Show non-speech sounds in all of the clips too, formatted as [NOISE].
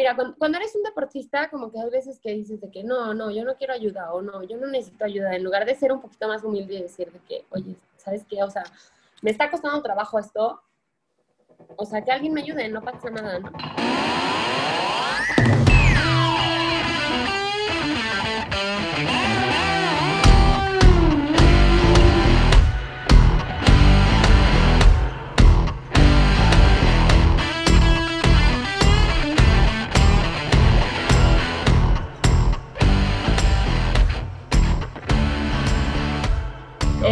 Mira, cuando, eres un deportista, como que hay veces que dices de que no, no, yo no quiero ayuda o no, yo no necesito ayuda. En lugar de ser un poquito más humilde y decir de que, oye, ¿sabes qué? O sea, me está costando trabajo esto. O sea, que alguien me ayude, no pasa nada, ¿no?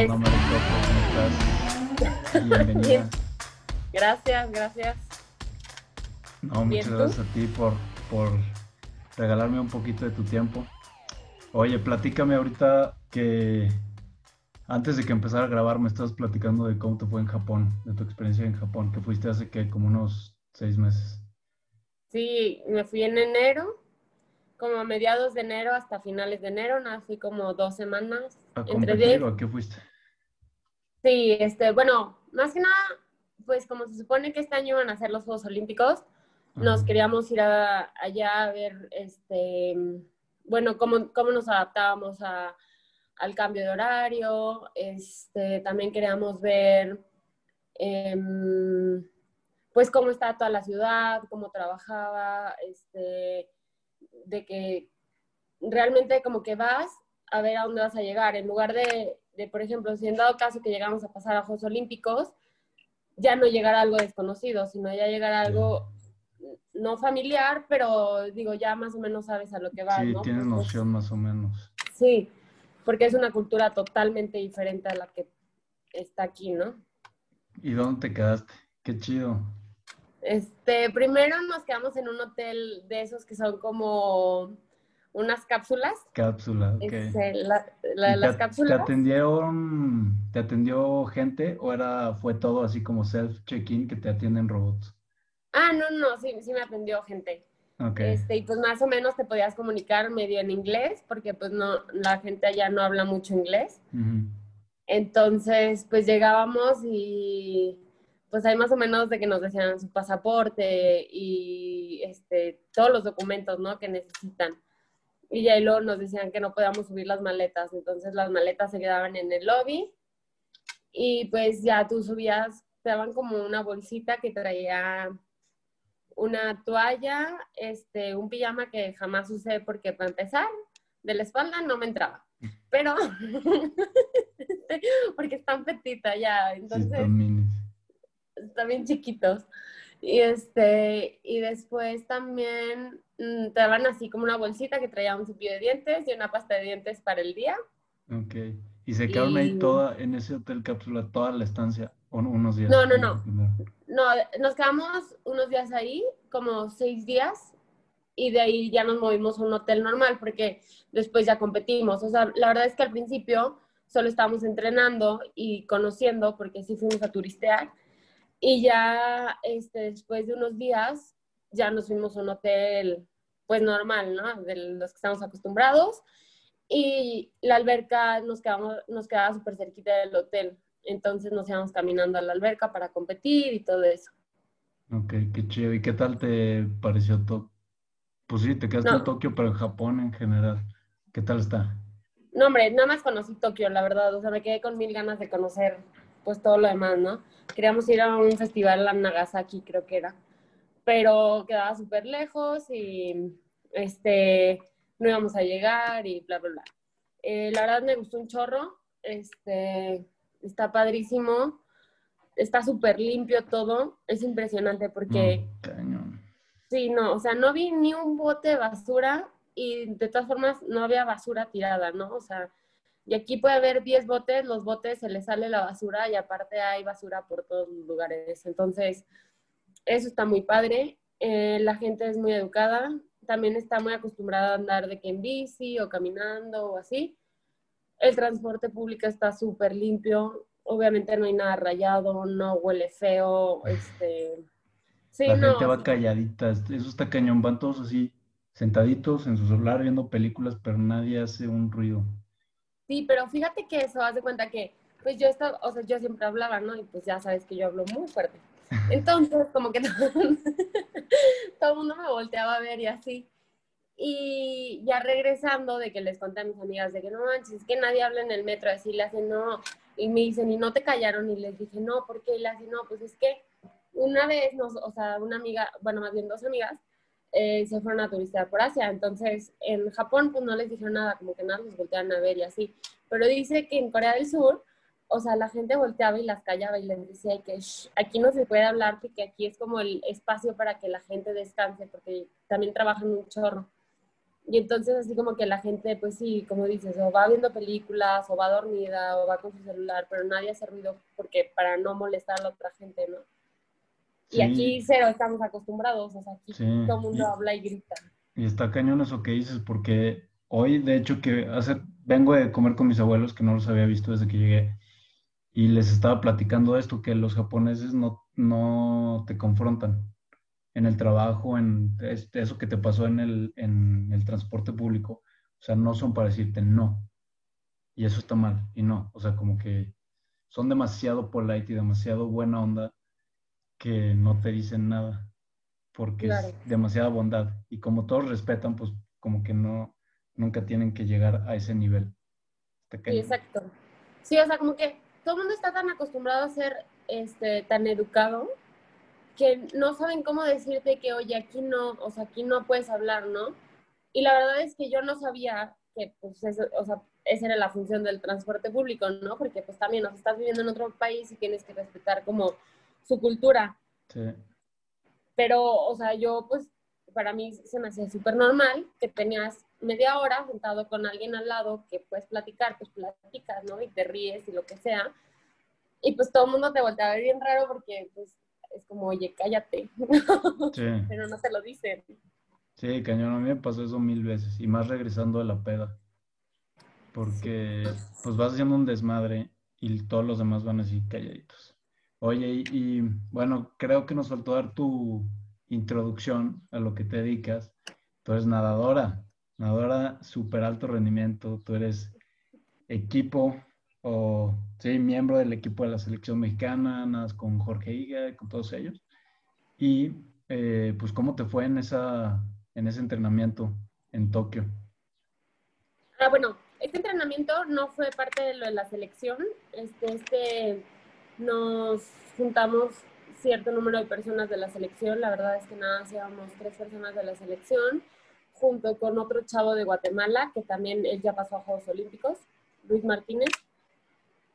[LAUGHS] Bienvenida. Gracias, gracias. No, muchas gracias a ti por, por regalarme un poquito de tu tiempo. Oye, platícame ahorita que antes de que empezara a grabar me estabas platicando de cómo te fue en Japón, de tu experiencia en Japón, que fuiste hace que como unos seis meses. Sí, me fui en enero, como a mediados de enero hasta finales de enero, nada, fui como dos semanas. ¿A competir o a qué fuiste? Sí, este, bueno, más que nada, pues como se supone que este año iban a ser los Juegos Olímpicos, nos queríamos ir allá a ver, este, bueno, cómo, cómo nos adaptábamos a, al cambio de horario, este, también queríamos ver, em, pues cómo está toda la ciudad, cómo trabajaba, este, de que realmente como que vas a ver a dónde vas a llegar, en lugar de, de por ejemplo, si en dado caso que llegamos a pasar a Juegos Olímpicos, ya no llegar a algo desconocido, sino ya llegar a algo no familiar, pero digo, ya más o menos sabes a lo que vas, sí, ¿no? tienes noción más o menos. Sí, porque es una cultura totalmente diferente a la que está aquí, ¿no? ¿Y dónde te quedaste? Qué chido. Este, primero nos quedamos en un hotel de esos que son como unas cápsulas. Cápsula, ok. Este, las cápsulas. ¿Te atendieron, te atendió gente o era, fue todo así como self-check-in que te atienden robots? Ah, no, no, sí, sí me atendió gente. Okay. Este, y pues más o menos te podías comunicar medio en inglés, porque pues no, la gente allá no habla mucho inglés. Entonces, pues llegábamos y pues hay más o menos de que nos decían su pasaporte y este, todos los documentos, ¿no? Que necesitan. Y ya luego nos decían que no podíamos subir las maletas, entonces las maletas se quedaban en el lobby y pues ya tú subías, te daban como una bolsita que traía una toalla, este, un pijama que jamás usé porque para empezar, de la espalda no me entraba, [LAUGHS] pero [LAUGHS] porque están petita ya, entonces están bien chiquitos. Y este, y después también mm, te daban así como una bolsita que traía un cepillo de dientes y una pasta de dientes para el día. Ok. ¿Y se quedaron ahí toda, en ese hotel cápsula, toda la estancia, o unos días? No, no, no. No, nos quedamos unos días ahí, como seis días, y de ahí ya nos movimos a un hotel normal, porque después ya competimos. O sea, la verdad es que al principio solo estábamos entrenando y conociendo, porque sí fuimos a turistear, y ya este, después de unos días, ya nos fuimos a un hotel, pues normal, ¿no? De los que estamos acostumbrados. Y la alberca nos, quedamos, nos quedaba súper cerquita del hotel. Entonces nos íbamos caminando a la alberca para competir y todo eso. Ok, qué chido. ¿Y qué tal te pareció todo? Pues sí, te quedaste en Tokio, pero en Japón en general. ¿Qué tal está? No, hombre, nada más conocí Tokio, la verdad. O sea, me quedé con mil ganas de conocer pues todo lo demás, ¿no? Queríamos ir a un festival en Nagasaki, creo que era, pero quedaba súper lejos y este, no íbamos a llegar y bla, bla, bla. Eh, la verdad me gustó un chorro, este, está padrísimo, está súper limpio todo, es impresionante porque... Sí, no, o sea, no vi ni un bote de basura y de todas formas no había basura tirada, ¿no? O sea, y aquí puede haber 10 botes, los botes se les sale la basura y aparte hay basura por todos los lugares. Entonces, eso está muy padre. Eh, la gente es muy educada, también está muy acostumbrada a andar de que en bici o caminando o así. El transporte público está súper limpio, obviamente no hay nada rayado, no huele feo, este... Sí, la gente va calladita, eso está cañón, van todos así sentaditos en su celular viendo películas, pero nadie hace un ruido. Sí, pero fíjate que eso, haz de cuenta que, pues yo estaba, o sea, yo siempre hablaba, ¿no? Y pues ya sabes que yo hablo muy fuerte. [LAUGHS] Entonces, como que [LAUGHS] todo, el mundo me volteaba a ver y así. Y ya regresando de que les conté a mis amigas de que no manches, es que nadie habla en el metro, así le hacen no. Y me dicen, ¿y no te callaron? Y les dije, no, ¿por qué? Y le hacen, no, pues es que una vez, nos, o sea, una amiga, bueno, más bien dos amigas, eh, se fueron a turistear por Asia. Entonces, en Japón, pues no les dijeron nada, como que nada, los volteaban a ver y así. Pero dice que en Corea del Sur, o sea, la gente volteaba y las callaba y les decía que aquí no se puede hablar, porque aquí es como el espacio para que la gente descanse, porque también trabajan un chorro. Y entonces así como que la gente, pues sí, como dices, o va viendo películas, o va dormida, o va con su celular, pero nadie hace ruido porque para no molestar a la otra gente, ¿no? Y aquí cero estamos acostumbrados, o sea, aquí todo el mundo habla y grita. Y está cañón eso que dices, porque hoy, de hecho, que hace, vengo de comer con mis abuelos, que no los había visto desde que llegué, y les estaba platicando esto, que los japoneses no, no te confrontan en el trabajo, en eso que te pasó en el, en el transporte público. O sea, no son para decirte no. Y eso está mal. Y no. O sea, como que son demasiado polite y demasiado buena onda que no te dicen nada, porque es demasiada bondad. Y como todos respetan, pues como que no, nunca tienen que llegar a ese nivel. Sí, exacto. Sí, o sea, como que todo el mundo está tan acostumbrado a ser este, tan educado que no saben cómo decirte que, oye, aquí no, o sea, aquí no puedes hablar, ¿no? Y la verdad es que yo no sabía que, pues, eso, o sea, esa era la función del transporte público, ¿no? Porque, pues, también, o sea, estás viviendo en otro país y tienes que respetar como su cultura. Sí. Pero, o sea, yo pues para mí se me hacía súper normal que tenías media hora sentado con alguien al lado que puedes platicar, pues platicas, ¿no? Y te ríes y lo que sea. Y pues todo el mundo te voltea a ver bien raro porque pues es como, oye, cállate. [LAUGHS] Sí. Pero no te lo dicen. Sí, cañón, a mí me pasó eso mil veces. Y más regresando a la peda. Porque pues vas haciendo un desmadre y todos los demás van así calladitos. Oye, y, bueno, creo que nos faltó dar tu introducción a lo que te dedicas. Tú eres nadadora, nadadora súper alto rendimiento, tú eres equipo o, sí, miembro del equipo de la selección mexicana, nadas con Jorge Higa, con todos ellos. Y eh, pues, ¿cómo te fue en, esa, en ese entrenamiento en Tokio? Ah, bueno, este entrenamiento no fue parte de lo de la selección. Este, este nos juntamos cierto número de personas de la selección, la verdad es que nada, hacíamos tres personas de la selección, junto con otro chavo de Guatemala, que también él ya pasó a Juegos Olímpicos, Luis Martínez,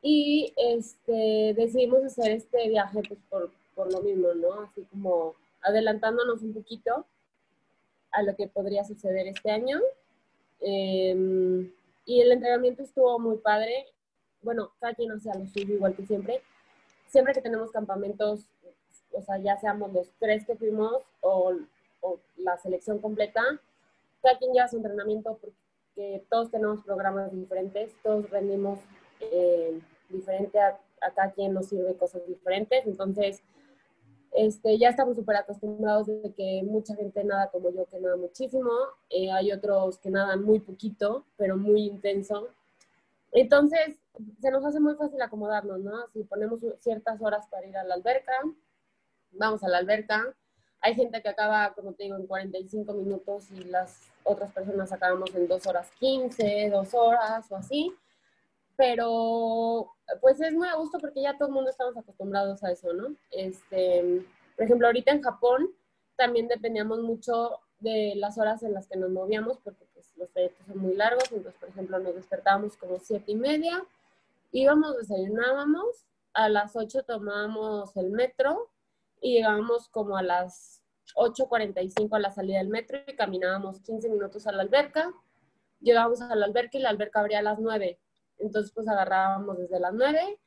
y este, decidimos hacer este viaje pues, por, por lo mismo, ¿no? Así como adelantándonos un poquito a lo que podría suceder este año. Em, y el entrenamiento estuvo muy padre. Bueno, cada quien hacía lo suyo igual que siempre siempre que tenemos campamentos, o sea, ya seamos los tres que fuimos o, la selección completa, cada quien lleva su entrenamiento porque todos tenemos programas diferentes, todos rendimos eh, diferente, a, cada quien nos sirve cosas diferentes, entonces este, ya estamos súper acostumbrados de que mucha gente nada como yo que nada muchísimo, eh, hay otros que nadan muy poquito, pero muy intenso. Entonces, se nos hace muy fácil acomodarnos, ¿no? Si ponemos ciertas horas para ir a la alberca, vamos a la alberca. Hay gente que acaba, como te digo, en 45 minutos y las otras personas acabamos en 2 horas 15, 2 horas o así. Pero pues es muy a gusto porque ya todo el mundo estamos acostumbrados a eso, ¿no? Este, por ejemplo, ahorita en Japón también dependíamos mucho de las horas en las que nos movíamos porque los trayectos son muy largos. Entonces, por ejemplo, nos despertábamos como siete y media íbamos, desayunábamos, a las 8 tomábamos el metro y llegábamos como a las 8.45 a la salida del metro y caminábamos 15 minutos a la alberca. Llegábamos a la alberca y la alberca abría a las 9. Entonces, pues agarrábamos desde las 9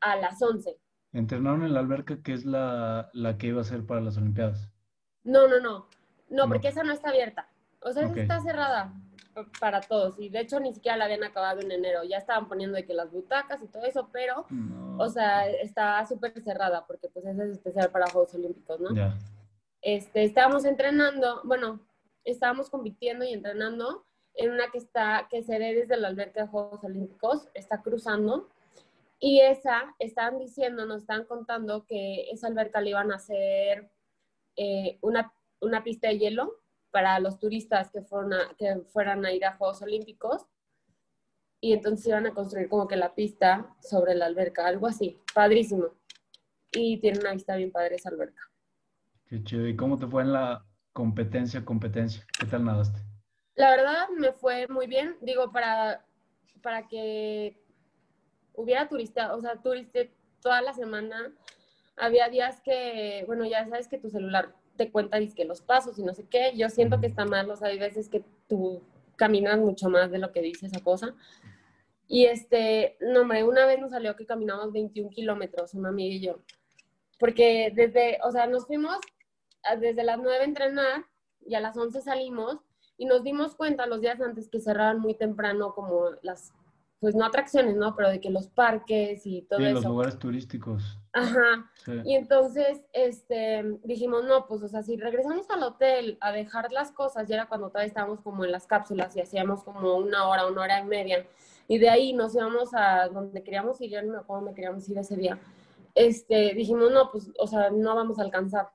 a las 11. ¿Entrenaron en la alberca que es la, la que iba a ser para las Olimpiadas? No, no, no. No, porque esa no está abierta. O sea, esa está cerrada para todos. Y de hecho ni siquiera la habían acabado en enero. Ya estaban poniendo de que las butacas y todo eso, pero, o sea, está súper cerrada porque pues es especial para Juegos Olímpicos, ¿no? Este, estábamos entrenando, bueno, estábamos compitiendo y entrenando en una que está, que se ve desde la alberca de Juegos Olímpicos, está cruzando. Y esa, estaban diciendo, nos estaban contando que esa alberca le iban a hacer eh, una, una pista de hielo para los turistas que, fueron que fueran a ir a Juegos Olímpicos. Y entonces iban a construir como que la pista sobre la alberca, algo así, padrísimo. Y tiene una vista bien padre esa alberca. Qué chido. ¿Y cómo te fue en la competencia, competencia? ¿Qué tal nadaste? La verdad me fue muy bien. Digo, para, para que hubiera turista, o sea, turiste toda la semana. Había días que, bueno, ya sabes que tu celular te cuenta que los pasos y no sé qué. Yo siento que está mal, o sea, hay veces que tú caminas mucho más de lo que dice esa cosa. Y este, no, hombre, una vez nos salió que caminamos 21 kilómetros, una amiga y yo. Porque desde, o sea, nos fuimos desde las 9 a entrenar y a las 11 salimos y nos dimos cuenta los días antes que cerraban muy temprano como las pues no atracciones, ¿no? Pero de que los parques y todo sí, eso. los lugares turísticos. Ajá. Y entonces, este, dijimos, no, pues, o sea, si regresamos al hotel a dejar las cosas, ya era cuando todavía estábamos como en las cápsulas y hacíamos como una hora, una hora y media, y de ahí nos íbamos a donde queríamos ir, yo no me acuerdo dónde queríamos ir ese día, este, dijimos, no, pues, o sea, no vamos a alcanzar.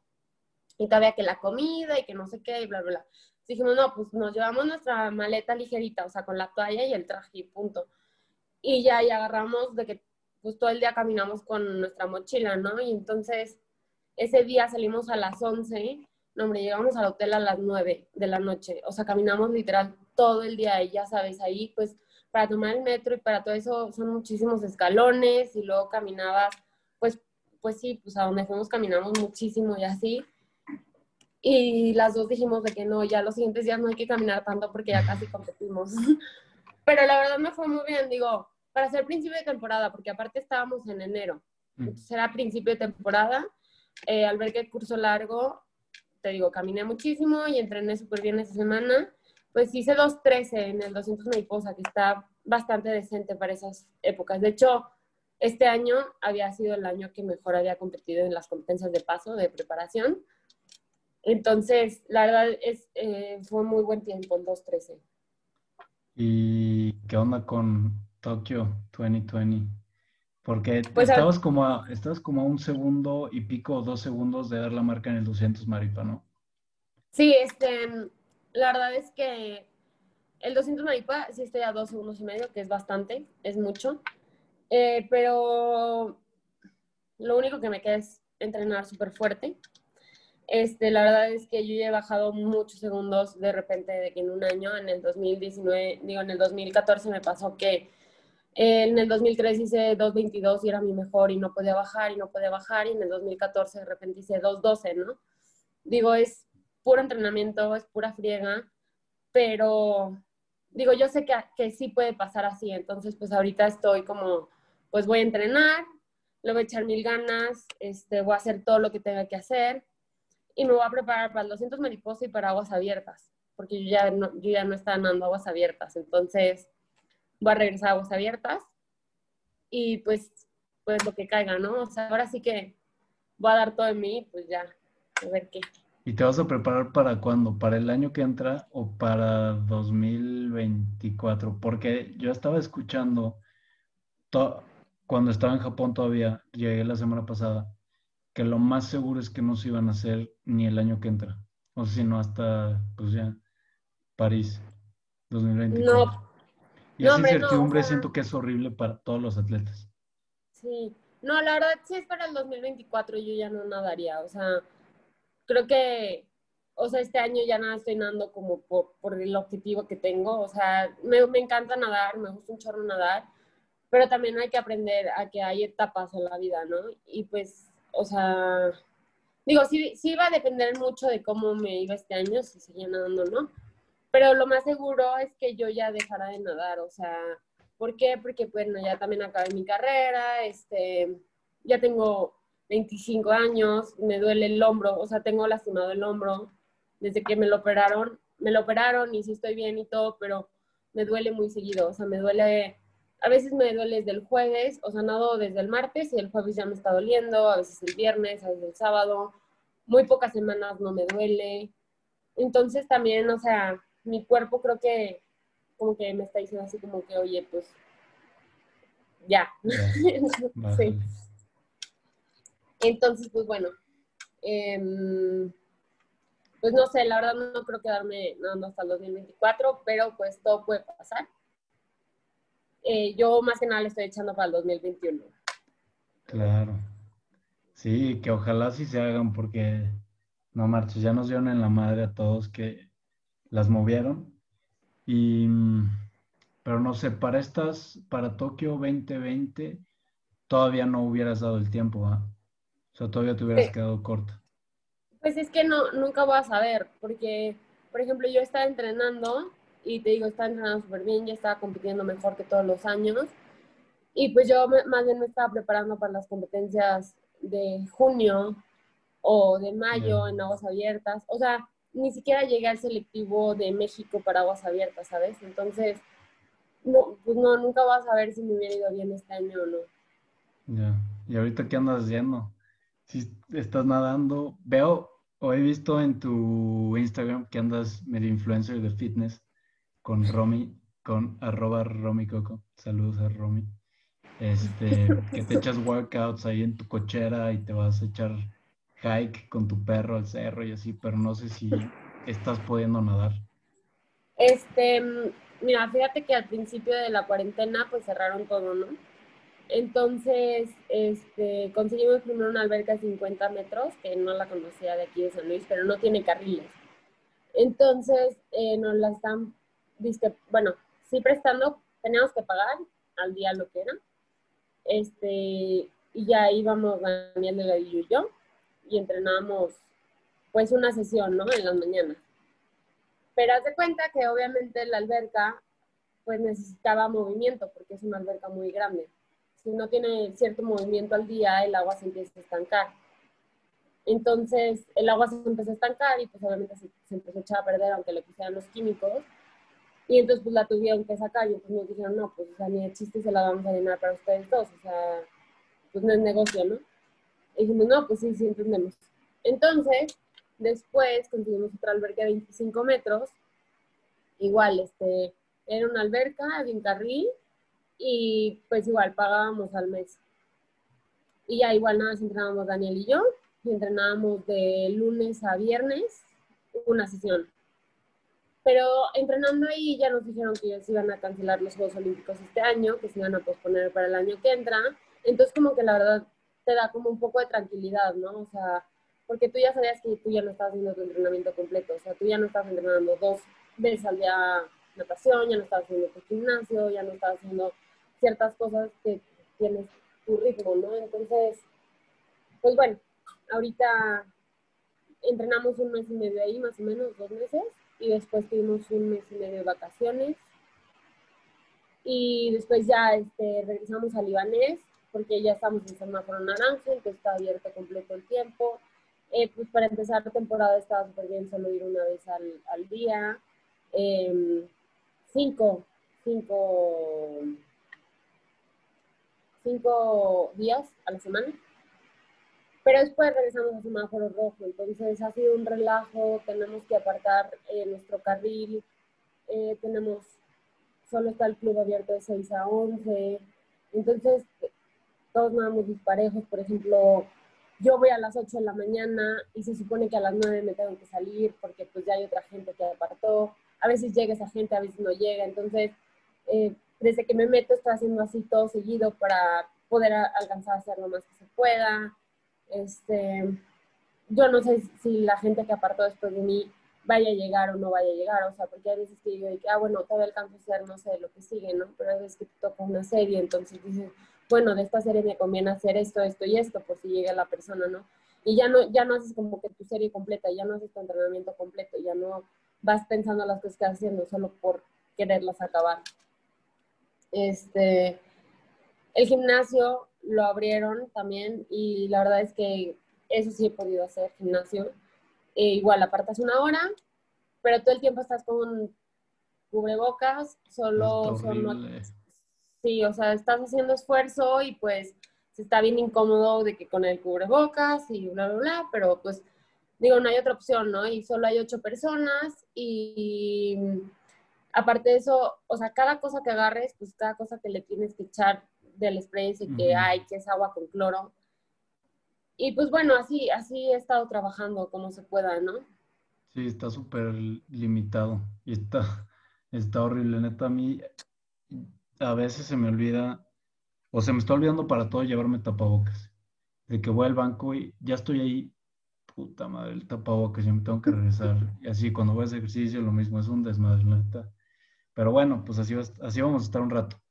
Y todavía que la comida y que no sé qué y bla, bla, bla. Dijimos, no, pues nos llevamos nuestra maleta ligerita, o sea, con la toalla y el traje y punto y ya, y agarramos de que pues todo el día caminamos con nuestra mochila, ¿no? Y entonces ese día salimos a las 11, no, hombre, llegamos al hotel a las 9 de la noche, o sea, caminamos literal todo el día y ya sabes, ahí pues para tomar el metro y para todo eso son muchísimos escalones y luego caminabas, pues, pues sí, pues a donde fuimos caminamos muchísimo y así. Y las dos dijimos de que no, ya los siguientes días no hay que caminar tanto porque ya casi competimos. [LAUGHS] Pero la verdad me fue muy bien, digo, para ser principio de temporada, porque aparte estábamos en enero. Mm. Entonces era principio de temporada. Eh, al ver que el curso largo, te digo, caminé muchísimo y entrené súper bien esa semana. Pues hice 2.13 en el 200 mariposa, que está bastante decente para esas épocas. De hecho, este año había sido el año que mejor había competido en las competencias de paso, de preparación. Entonces, la verdad es, eh, fue muy buen tiempo el 2.13. ¿Y qué onda con Tokio 2020? Porque pues, estabas, como a, estabas como a un segundo y pico o dos segundos de dar la marca en el 200 Maripa, ¿no? Sí, este, la verdad es que el 200 Maripa sí estoy a dos segundos y medio, que es bastante, es mucho. Eh, pero lo único que me queda es entrenar súper fuerte. Este, la verdad es que yo ya he bajado muchos segundos de repente de que en un año, en el 2019, digo, en el 2014 me pasó que en el 2013 hice 2.22 y era mi mejor y no podía bajar y no podía bajar y en el 2014 de repente hice 2.12, ¿no? Digo, es puro entrenamiento, es pura friega, pero digo, yo sé que, que sí puede pasar así, entonces pues ahorita estoy como, pues voy a entrenar, le voy a echar mil ganas, este, voy a hacer todo lo que tenga que hacer y me voy a preparar para el 200 mariposa y para aguas abiertas, porque yo ya no, yo ya no estaba nadando aguas abiertas, entonces voy a regresar a aguas abiertas y pues, pues lo que caiga, ¿no? O sea, ahora sí que voy a dar todo de mí, pues ya, a ver qué. ¿Y te vas a preparar para cuándo? ¿Para el año que entra o para 2024? Porque yo estaba escuchando, cuando estaba en Japón todavía, llegué la semana pasada, que lo más seguro es que no se iban a hacer ni el año que entra. O sino hasta, pues ya, París 2024. No. Y esa incertidumbre siento que es horrible para todos los atletas. Sí. No, la verdad, si es para el 2024 yo ya no nadaría. O sea, creo que, o sea, este año ya nada estoy nadando como por, por el objetivo que tengo. O sea, me, me encanta nadar, me gusta un chorro nadar, pero también hay que aprender a que hay etapas en la vida, ¿no? Y pues o sea, digo, sí, sí va a depender mucho de cómo me iba este año, si seguía nadando o no. Pero lo más seguro es que yo ya dejara de nadar, o sea, ¿por qué? Porque, bueno, ya también acabé mi carrera, este, ya tengo 25 años, me duele el hombro, o sea, tengo lastimado el hombro desde que me lo operaron, me lo operaron y sí estoy bien y todo, pero me duele muy seguido, o sea, me duele a veces me duele desde el jueves, o sea, nado desde el martes y el jueves ya me está doliendo, a veces el viernes, a veces el sábado, muy pocas semanas no me duele. Entonces también, o sea, mi cuerpo creo que como que me está diciendo así como que, oye, pues ya. [LAUGHS] sí. Entonces, pues bueno, em, pues no sé, la verdad no creo quedarme nada hasta el 2024, pero pues todo puede pasar. Eh, yo más que nada le estoy echando para el 2021. Claro. Sí, que ojalá sí se hagan porque no marches, ya nos dieron en la madre a todos que las movieron. Y, pero no sé, para estas, para Tokio 2020, todavía no hubieras dado el tiempo, ¿ah? O sea, todavía te hubieras quedado corta. Pues es que no, nunca voy a saber, porque, por ejemplo, yo estaba entrenando y te digo, estaba entrenando súper bien, ya estaba compitiendo mejor que todos los años. Y pues yo más bien me estaba preparando para las competencias de junio o de mayo en aguas abiertas. O sea, ni siquiera llegué al selectivo de México para aguas abiertas, ¿sabes? Entonces, no, pues no, nunca vas a ver si me hubiera ido bien este año o no. Ya, ¿y ahorita qué andas haciendo? Si estás nadando, veo o he visto en tu Instagram que andas medio influencer de fitness con Romy, con arroba Romy Coco. Saludos a Romy. Este, [LAUGHS] que te echas workouts ahí en tu cochera y te vas a echar hike con tu perro al cerro y así, pero no sé si estás pudiendo nadar. Este, mira, fíjate que al principio de la cuarentena pues cerraron todo, ¿no? Entonces, este, conseguimos primero una alberca de 50 metros, que no la conocía de aquí de San Luis, pero no tiene carriles. Entonces, eh, nos la están, bueno, sí prestando, teníamos que pagar al día lo que era. Este, y ya íbamos Daniel Delgadillo y yo, y entrenábamos pues una sesión, ¿no? En las mañanas. Pero haz de cuenta que obviamente la alberca pues necesitaba movimiento porque es una alberca muy grande. Si no tiene cierto movimiento al día, el agua se empieza a estancar. Entonces el agua se empezó a estancar y pues obviamente se, empezó a echar a perder aunque le pusieran los químicos. Y entonces pues la tuvieron que sacar y entonces nos dijeron, no, pues o sea, ni de chiste se la vamos a llenar para ustedes dos. O sea, pues no es negocio, ¿no? Dijimos, no, pues sí, sí entendemos. Entonces, después conseguimos otra alberca de 25 metros. Igual, este, era una alberca de un carril y pues igual pagábamos al mes. Y ya igual nada más entrenábamos Daniel y yo, y entrenábamos de lunes a viernes una sesión. Pero entrenando ahí ya nos dijeron que se iban a cancelar los Juegos Olímpicos este año, que se iban a posponer para el año que entra. Entonces como que la verdad te da como un poco de tranquilidad, ¿no? O sea, porque tú ya sabías que tú ya no estabas haciendo tu entrenamiento completo, o sea, tú ya no estás entrenando dos veces al día natación, ya no estabas haciendo tu gimnasio, ya no estabas haciendo ciertas cosas que tienes tu ritmo, ¿no? Entonces, pues bueno, ahorita entrenamos un mes y medio ahí, más o menos, dos meses, y después tuvimos un mes y medio de vacaciones. Y después ya este, regresamos a Libanés porque ya estamos en semáforo naranja, que está abierto completo el tiempo. Eh, pues para empezar la temporada estaba súper bien solo ir una vez al, al día. Eh, cinco, cinco, cinco días a la semana. Pero después regresamos a semáforo rojo, entonces ha sido un relajo, tenemos que apartar eh, nuestro carril, eh, tenemos, solo está el club abierto de 6 a 11, entonces todos nadamos disparejos, por ejemplo, yo voy a las 8 de la mañana y se supone que a las 9 me tengo que salir porque pues ya hay otra gente que apartó, a veces llega esa gente, a veces no llega, entonces eh, desde que me meto estoy haciendo así todo seguido para poder alcanzar a hacer lo más que se pueda. Este, yo no sé si la gente que apartó después de mí vaya a llegar o no vaya a llegar, o sea, porque hay veces que digo, ah, bueno, todavía alcanzo a hacer, no sé, lo que sigue, ¿no? Pero hay veces que te toca una serie, entonces dices, bueno, de esta serie me conviene hacer esto, esto y esto, por si llega la persona, ¿no? Y ya no, ya no haces como que tu serie completa, ya no haces tu entrenamiento completo, ya no vas pensando las cosas que estás haciendo solo por quererlas acabar. Este, el gimnasio lo abrieron también y la verdad es que eso sí he podido hacer, gimnasio. E igual apartas una hora, pero todo el tiempo estás con cubrebocas, solo son Sí, o sea, estás haciendo esfuerzo y pues se está bien incómodo de que con el cubrebocas y bla, bla, bla, pero pues digo, no hay otra opción, ¿no? Y solo hay ocho personas y aparte de eso, o sea, cada cosa que agarres, pues cada cosa que le tienes que echar del spray ese que hay, que es agua con cloro. Y pues bueno, así, así he estado trabajando como se pueda, ¿no? Sí, está súper limitado y está, está horrible. Neta, a mí a veces se me olvida, o se me está olvidando para todo llevarme tapabocas. De que voy al banco y ya estoy ahí, puta madre, el tapabocas, ya me tengo que regresar. Y así cuando voy a hacer ejercicio, lo mismo, es un desmadre, neta. Pero bueno, pues así, así vamos a estar un rato.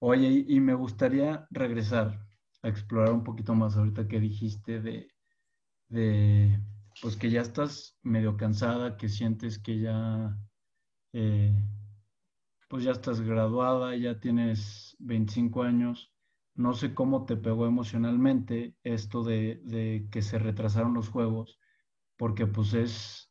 Oye, y, me gustaría regresar a explorar un poquito más ahorita que dijiste de, de pues que ya estás medio cansada, que sientes que ya, eh, pues ya estás graduada, ya tienes 25 años. No sé cómo te pegó emocionalmente esto de, que se retrasaron los juegos, porque pues es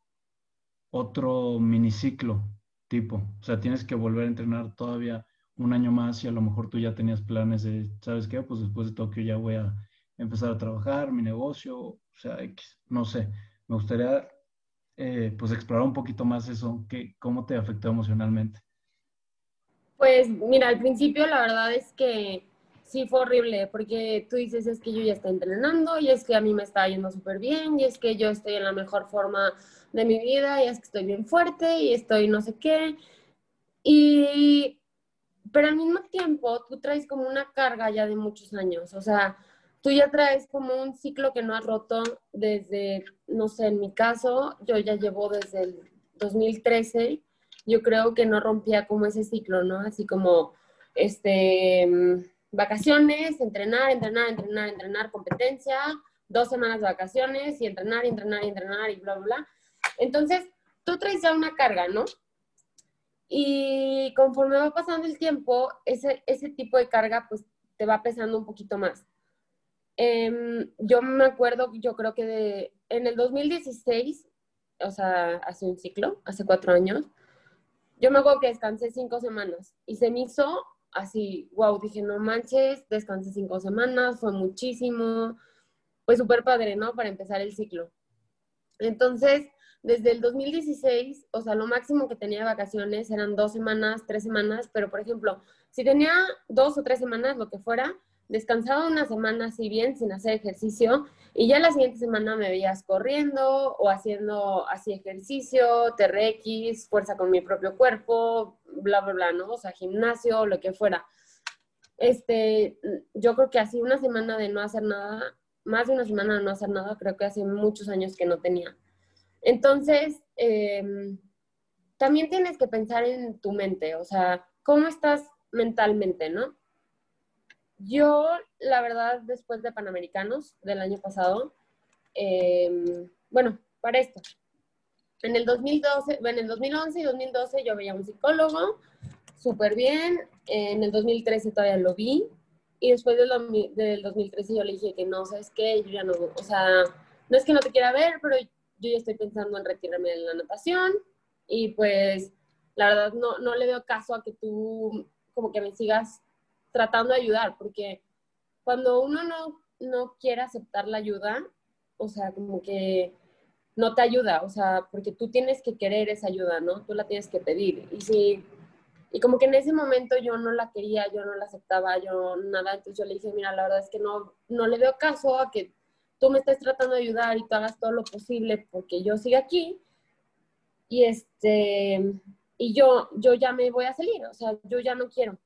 otro miniciclo tipo. O sea, tienes que volver a entrenar todavía un año más y a lo mejor tú ya tenías planes de, ¿sabes qué? Pues después de Tokio ya voy a empezar a trabajar, mi negocio, o sea, no sé. Me gustaría eh, pues explorar un poquito más eso, que, ¿cómo te afectó emocionalmente? Pues mira, al principio la verdad es que sí fue horrible, porque tú dices es que yo ya estoy entrenando y es que a mí me está yendo súper bien y es que yo estoy en la mejor forma de mi vida y es que estoy bien fuerte y estoy no sé qué. Y, pero al mismo tiempo tú traes como una carga ya de muchos años, o sea, tú ya traes como un ciclo que no has roto desde, no sé, en mi caso, yo ya llevo desde el 2013, yo creo que no rompía como ese ciclo, ¿no? Así como, este, vacaciones, entrenar, entrenar, entrenar, entrenar, competencia, dos semanas de vacaciones y entrenar, entrenar, entrenar y bla, bla, bla. Entonces, tú traes ya una carga, ¿no? Y conforme va pasando el tiempo, ese, ese tipo de carga pues te va pesando un poquito más. Em, yo me acuerdo, yo creo que de, en el 2016, o sea, hace un ciclo, hace cuatro años, yo me acuerdo que descansé cinco semanas y se me hizo así, wow, dije, no manches, descansé cinco semanas, fue muchísimo, fue súper padre, ¿no? Para empezar el ciclo. Entonces, desde el 2016, o sea, lo máximo que tenía vacaciones eran dos semanas, tres semanas, pero por ejemplo, si tenía dos o tres semanas, lo que fuera, descansaba una semana así bien sin hacer ejercicio y ya la siguiente semana me veías corriendo o haciendo así ejercicio, TRX, fuerza con mi propio cuerpo, bla, bla, bla, ¿no? O sea, gimnasio, lo que fuera. Este, yo creo que así una semana de no hacer nada, más de una semana de no hacer nada, creo que hace muchos años que no tenía. Entonces, em, también tienes que pensar en tu mente, o sea, ¿cómo estás mentalmente, no? Yo, la verdad, después de Panamericanos del año pasado, em, bueno, para esto, en el 2012, en el 2011 y 2012 yo veía un psicólogo, súper bien, en el 2013 todavía lo vi, y después del 2013 yo le dije que no, ¿sabes qué? Yo ya no, o sea, no es que no te quiera ver, pero yo ya estoy pensando en retirarme de la natación, y pues la verdad no, no le veo caso a que tú como que me sigas tratando de ayudar, porque cuando uno no, no quiere aceptar la ayuda, o sea, como que no te ayuda, o sea, porque tú tienes que querer esa ayuda, ¿no? Tú la tienes que pedir. Y si, y como que en ese momento yo no la quería, yo no la aceptaba, yo nada, entonces yo le dije, mira, la verdad es que no, no le veo caso a que tú me estés tratando de ayudar y tú hagas todo lo posible porque yo siga aquí. Y este, y yo, yo ya me voy a salir, o sea, yo ya no quiero.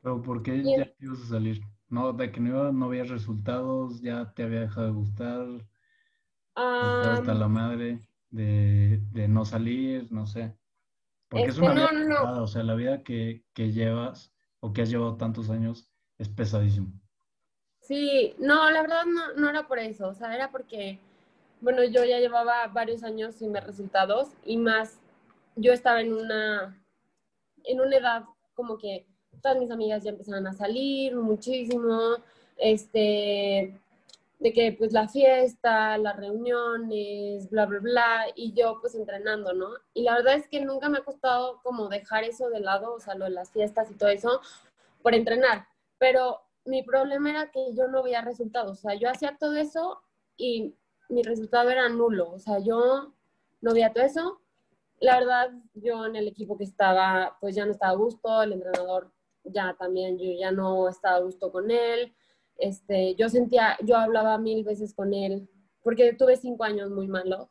Pero ¿por qué ya ibas a salir? ¿No, de que no, no habías resultados, ya te había dejado de gustar, hasta la madre de, de, no salir, no sé. Porque es, una vida pesada, o sea, la vida que, que llevas o que has llevado tantos años es pesadísimo. Sí, no, la verdad no, no era por eso, o sea, era porque, bueno, yo ya llevaba varios años sin ver resultados y más, yo estaba en una, en una edad como que todas mis amigas ya empezaban a salir muchísimo, este, de que pues la fiesta, las reuniones, bla, bla, bla, y yo pues entrenando, ¿no? Y la verdad es que nunca me ha costado como dejar eso de lado, o sea, lo de las fiestas y todo eso, por entrenar, pero mi problema era que yo no veía resultados, o sea, yo hacía todo eso y mi resultado era nulo, o sea, yo no veía todo eso. La verdad, yo en el equipo que estaba, pues ya no estaba a gusto, el entrenador ya también yo ya no estaba a gusto con él. Este, yo sentía, yo hablaba mil veces con él, porque tuve cinco años muy malos.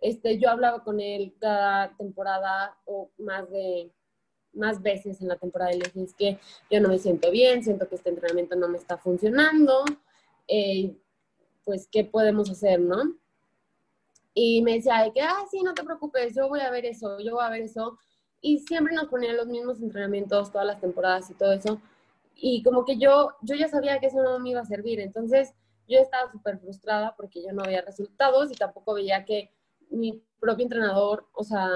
Este, yo hablaba con él cada temporada o más de más veces en la temporada y le dije, es que yo no me siento bien, siento que este entrenamiento no me está funcionando, eh, pues, ¿qué podemos hacer, no? Y me decía, que, ah, sí, no te preocupes, yo voy a ver eso, yo voy a ver eso. Y siempre nos ponía los mismos entrenamientos, todas las temporadas y todo eso. Y como que yo, yo ya sabía que eso no me iba a servir. Entonces yo estaba súper frustrada porque yo no veía resultados y tampoco veía que mi propio entrenador, o sea,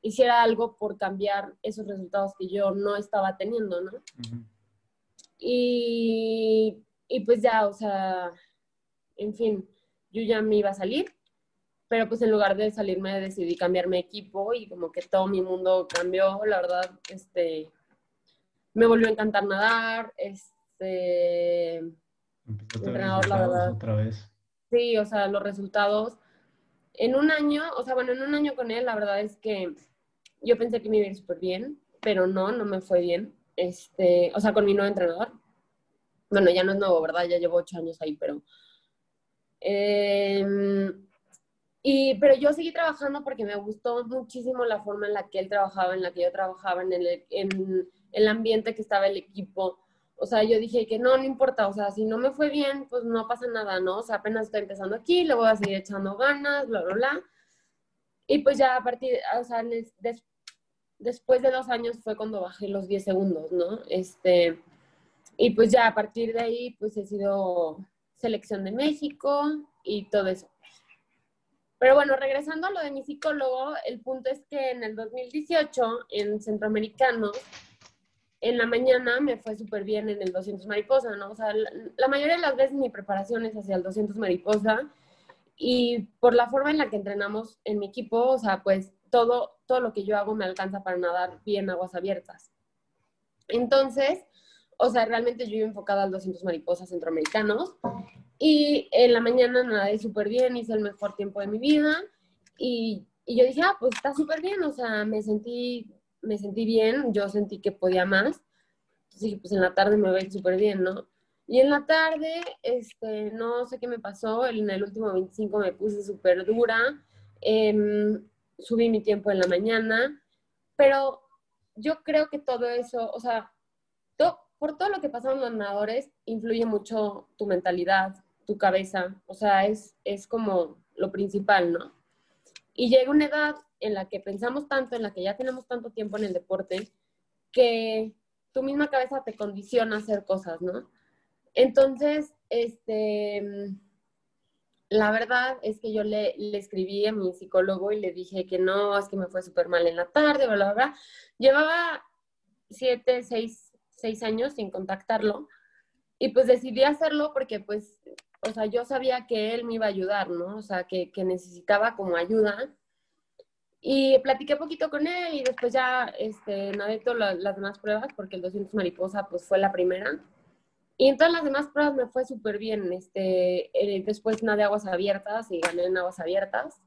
hiciera algo por cambiar esos resultados que yo no estaba teniendo, ¿no? y, y pues ya, o sea, en fin, yo ya me iba a salir pero pues en lugar de salirme decidí cambiarme equipo y como que todo mi mundo cambió, la verdad, este, me volvió a encantar nadar, este, entrenador, la verdad. Otra vez. Sí, o sea, los resultados, en un año, o sea, bueno, en un año con él, la verdad es que yo pensé que me iba a ir súper bien, pero no, no me fue bien, este, o sea, con mi nuevo entrenador. Bueno, ya no es nuevo, ¿verdad? Ya llevo ocho años ahí, pero... Eh, y, pero yo seguí trabajando porque me gustó muchísimo la forma en la que él trabajaba, en la que yo trabajaba, en el, en el ambiente que estaba el equipo. O sea, yo dije que no, no importa, o sea, si no me fue bien, pues no pasa nada, ¿no? O sea, apenas estoy empezando aquí, le voy a seguir echando ganas, bla, bla, bla. Y pues ya a partir, o sea, después de dos años fue cuando bajé los 10 segundos, ¿no? Este, y pues ya a partir de ahí, pues he sido selección de México y todo eso. Pero bueno, regresando a lo de mi psicólogo, el punto es que en el 2018, en Centroamericanos, en la mañana me fue súper bien en el 200 mariposa, ¿no? O sea, la, mayoría de las veces mi preparación es hacia el 200 mariposa y por la forma en la que entrenamos en mi equipo, o sea, pues todo, todo lo que yo hago me alcanza para nadar bien aguas abiertas. Entonces, o sea, realmente yo iba enfocada al 200 mariposas centroamericanos y en la mañana nadé súper bien, hice el mejor tiempo de mi vida y, y yo dije, ah, pues está súper bien, o sea, me sentí, me sentí bien, yo sentí que podía más. Entonces dije, pues en la tarde me voy súper bien, ¿no? Y en la tarde, este, no sé qué me pasó, en el último 25 me puse súper dura, em, subí mi tiempo en la mañana, pero yo creo que todo eso, o sea, por todo lo que pasaron los nadadores, influye mucho tu mentalidad, tu cabeza, o sea, es, es como lo principal, ¿no? Y llega una edad en la que pensamos tanto, en la que ya tenemos tanto tiempo en el deporte, que tu misma cabeza te condiciona a hacer cosas, ¿no? Entonces, este, la verdad es que yo le, le, escribí a mi psicólogo y le dije que no, es que me fue súper mal en la tarde, bla, bla, bla. Llevaba siete, seis, seis años sin contactarlo y pues decidí hacerlo porque pues o sea, yo sabía que él me iba a ayudar, ¿no? O sea, que, necesitaba como ayuda. Y platiqué poquito con él y después ya este, nadé todas las demás pruebas porque el 200 mariposa pues fue la primera. Y en todas las demás pruebas me fue súper bien. Este, eh, después nadé aguas abiertas y gané en aguas abiertas.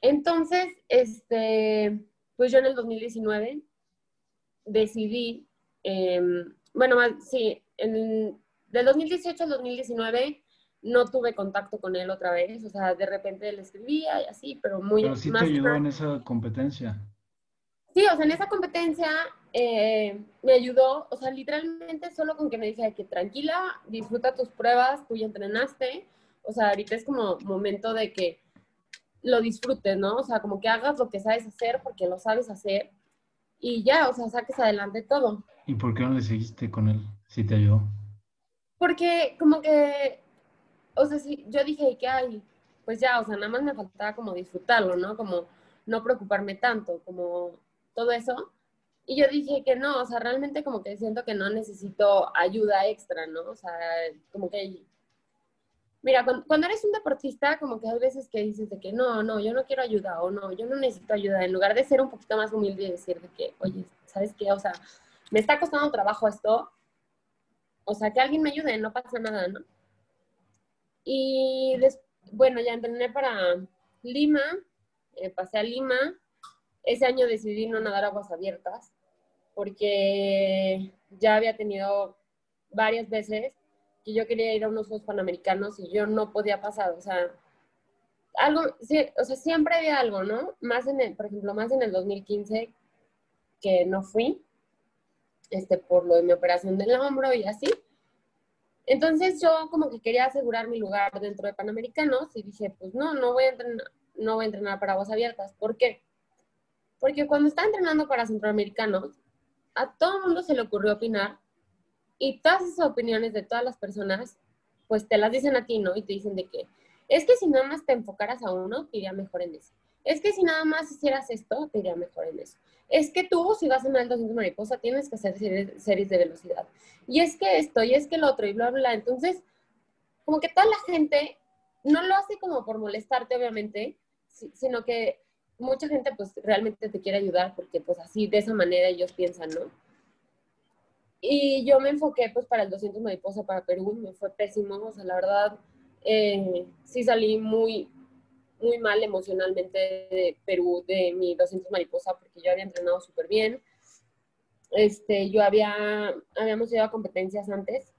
Entonces, este, pues yo en el 2019 decidí, em, bueno, sí, en, del 2018 al 2019 no tuve contacto con él otra vez, o sea, de repente le escribía y así, pero muy... Pero sí te ayudó en esa competencia. Sí, o sea, en esa competencia eh, me ayudó, o sea, literalmente solo con que me dije que tranquila, disfruta tus pruebas, tú ya entrenaste, o sea, ahorita es como momento de que lo disfrutes, ¿no? O sea, como que hagas lo que sabes hacer porque lo sabes hacer y ya, o sea, saques adelante todo. ¿Y por qué no le seguiste con él si te ayudó? Porque como que, o sea, sí, yo dije que, ay, pues ya, o sea, nada más me faltaba como disfrutarlo, ¿no? Como no preocuparme tanto, como todo eso. Y yo dije que no, o sea, realmente como que siento que no necesito ayuda extra, ¿no? O sea, como que... Mira, cuando, eres un deportista, como que hay veces que dices de que no, no, yo no quiero ayuda o no, yo no necesito ayuda, en lugar de ser un poquito más humilde y decir de que, oye, ¿sabes qué? O sea, me está costando trabajo esto, o sea, que alguien me ayude, no pasa nada, ¿no? Y bueno, ya entrené para Lima, eh, pasé a Lima. Ese año decidí no nadar aguas abiertas, porque ya había tenido varias veces que yo quería ir a unos Juegos Panamericanos y yo no podía pasar, o sea, algo, o sea, siempre había algo, ¿no? Más en el, por ejemplo, más en el 2015 que no fui, este, por lo de mi operación del hombro y así. Entonces yo como que quería asegurar mi lugar dentro de Panamericanos y dije, pues no, no voy a entrenar, no voy a entrenar para aguas abiertas. ¿Por qué? Porque cuando estaba entrenando para centroamericanos, a todo el mundo se le ocurrió opinar y todas esas opiniones de todas las personas, pues te las dicen a ti, ¿no? Y te dicen de que es que si nada más te enfocaras a uno, iría mejor en eso. Es que si nada más hicieras esto, te iría mejor en eso. Es que tú, si vas en el 200 mariposa, tienes que hacer series de velocidad. Y es que esto, y es que el otro, y bla, bla. Entonces, como que toda la gente no lo hace como por molestarte, obviamente, sino que mucha gente pues realmente te quiere ayudar porque pues así, de esa manera ellos piensan, ¿no? Y yo me enfoqué pues para el 200 mariposa para Perú, me fue pésimo, o sea, la verdad, eh, sí salí muy, muy mal emocionalmente de Perú, de mi 200 mariposa, porque yo había entrenado súper bien. Este, yo había, habíamos ido a competencias antes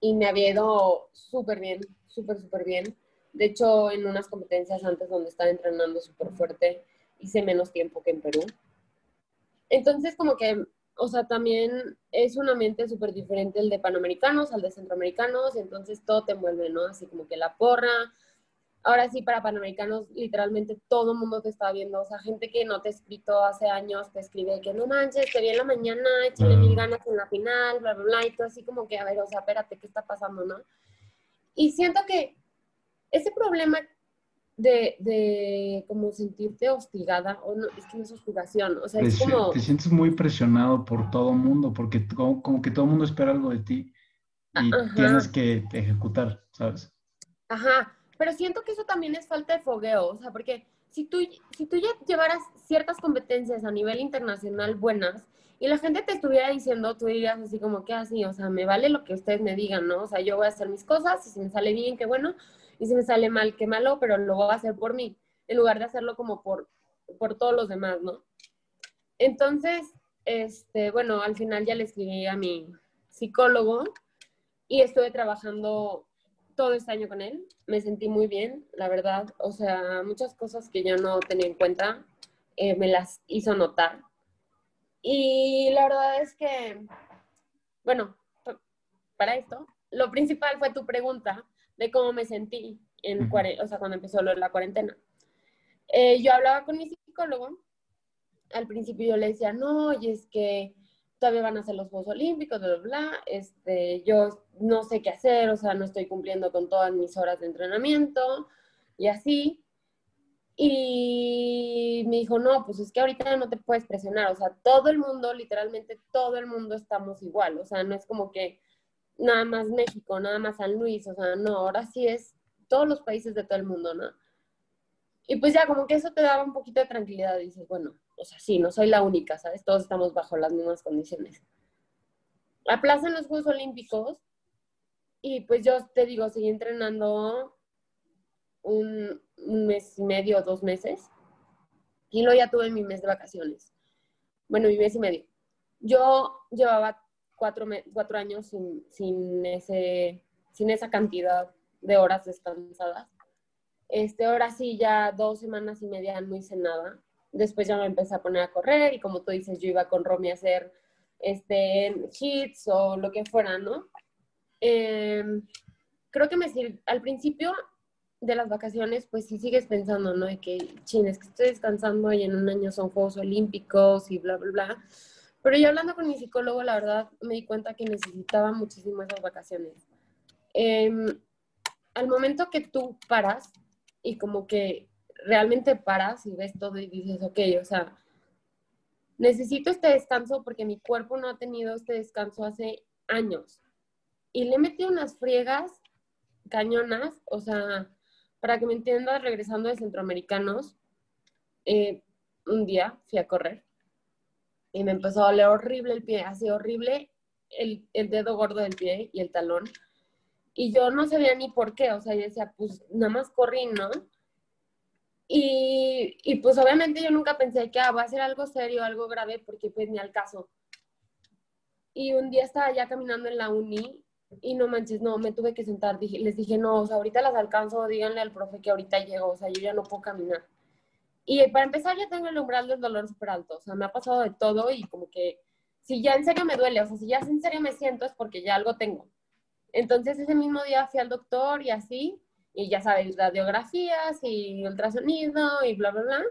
y me había ido súper bien, súper, súper bien. De hecho, en unas competencias antes donde estaba entrenando súper fuerte, hice menos tiempo que en Perú. Entonces, como que, o sea, también es un ambiente súper diferente el de panamericanos al de centroamericanos, entonces todo te envuelve, ¿no? Así como que la porra. Ahora sí, para panamericanos, literalmente todo el mundo te está viendo. O sea, gente que no te ha escrito hace años te escribe que no manches, te vi en la mañana, échale mil ganas en la final, bla, bla, bla. Y todo así como que, a ver, o sea, espérate, ¿qué está pasando, no? Y siento que ese problema de, de como sentirte hostigada, o no, es que no es hostigación, o sea, es como... Te sientes muy presionado por todo el mundo, porque como, como, que todo el mundo espera algo de ti y tienes que ejecutar, ¿sabes? Ajá, pero siento que eso también es falta de fogueo, o sea, porque si tú, si tú ya llevaras ciertas competencias a nivel internacional buenas, y la gente te estuviera diciendo, tú dirías así como que así, o sea, me vale lo que ustedes me digan, ¿no? O sea, yo voy a hacer mis cosas y si me sale bien, qué bueno, y si me sale mal, qué malo, pero lo voy a hacer por mí, en lugar de hacerlo como por, por todos los demás, ¿no? Entonces, este, bueno, al final ya le escribí a mi psicólogo y estuve trabajando todo este año con él. Me sentí muy bien, la verdad. O sea, muchas cosas que yo no tenía en cuenta eh, me las hizo notar. Y la verdad es que, bueno, para esto, lo principal fue tu pregunta, de cómo me sentí en o sea, cuando empezó la cuarentena. Eh, yo hablaba con mi psicólogo, al principio yo le decía, no, y es que todavía van a ser los Juegos Olímpicos, bla, bla, bla, este, yo no sé qué hacer, o sea, no estoy cumpliendo con todas mis horas de entrenamiento y así. Y me dijo, no, pues es que ahorita no te puedes presionar, o sea, todo el mundo, literalmente todo el mundo estamos igual, o sea, no es como que nada más México, nada más San Luis, o sea, no, ahora sí es todos los países de todo el mundo, ¿no? Y pues ya como que eso te daba un poquito de tranquilidad, dices, bueno, o sea, sí, no soy la única, ¿sabes? Todos estamos bajo las mismas condiciones. Aplazan los Juegos Olímpicos y pues yo te digo, seguí entrenando un, mes y medio, dos meses, y luego ya tuve mi mes de vacaciones. Bueno, mi mes y medio. Yo llevaba cuatro, cuatro años sin, sin, ese, sin esa cantidad de horas descansadas. Este, ahora sí, ya dos semanas y media no hice nada. Después ya me empecé a poner a correr y como tú dices, yo iba con Romy a hacer este, hits o lo que fuera, ¿no? Em, creo que me al principio de las vacaciones, pues sí sigues pensando, ¿no? De que, chines, que estoy descansando y en un año son Juegos Olímpicos y bla, bla, bla. Pero yo hablando con mi psicólogo, la verdad, me di cuenta que necesitaba muchísimo esas vacaciones. Em, al momento que tú paras y como que realmente paras y ves todo y dices, ok, o sea, necesito este descanso porque mi cuerpo no ha tenido este descanso hace años. Y le metí unas friegas cañonas, o sea, para que me entiendas, regresando de centroamericanos, eh, un día fui a correr y me empezó a doler horrible el pie, así horrible el, el, dedo gordo del pie y el talón. Y yo no sabía ni por qué, o sea, yo decía, pues nada más corrí, ¿no? Y, y, pues obviamente yo nunca pensé que ah, va a ser algo serio, algo grave, porque pues ni al caso. Y un día estaba ya caminando en la uni y no manches, no, me tuve que sentar. Les dije, no, o sea, ahorita las alcanzo, díganle al profe que ahorita llego, o sea, yo ya no puedo caminar. Y para empezar, ya tengo el umbral del dolor súper alto, o sea, me ha pasado de todo y como que si ya en serio me duele, o sea, si ya en serio me siento es porque ya algo tengo. Entonces ese mismo día fui al doctor y así, y ya sabes, radiografías y ultrasonido y bla, bla, bla.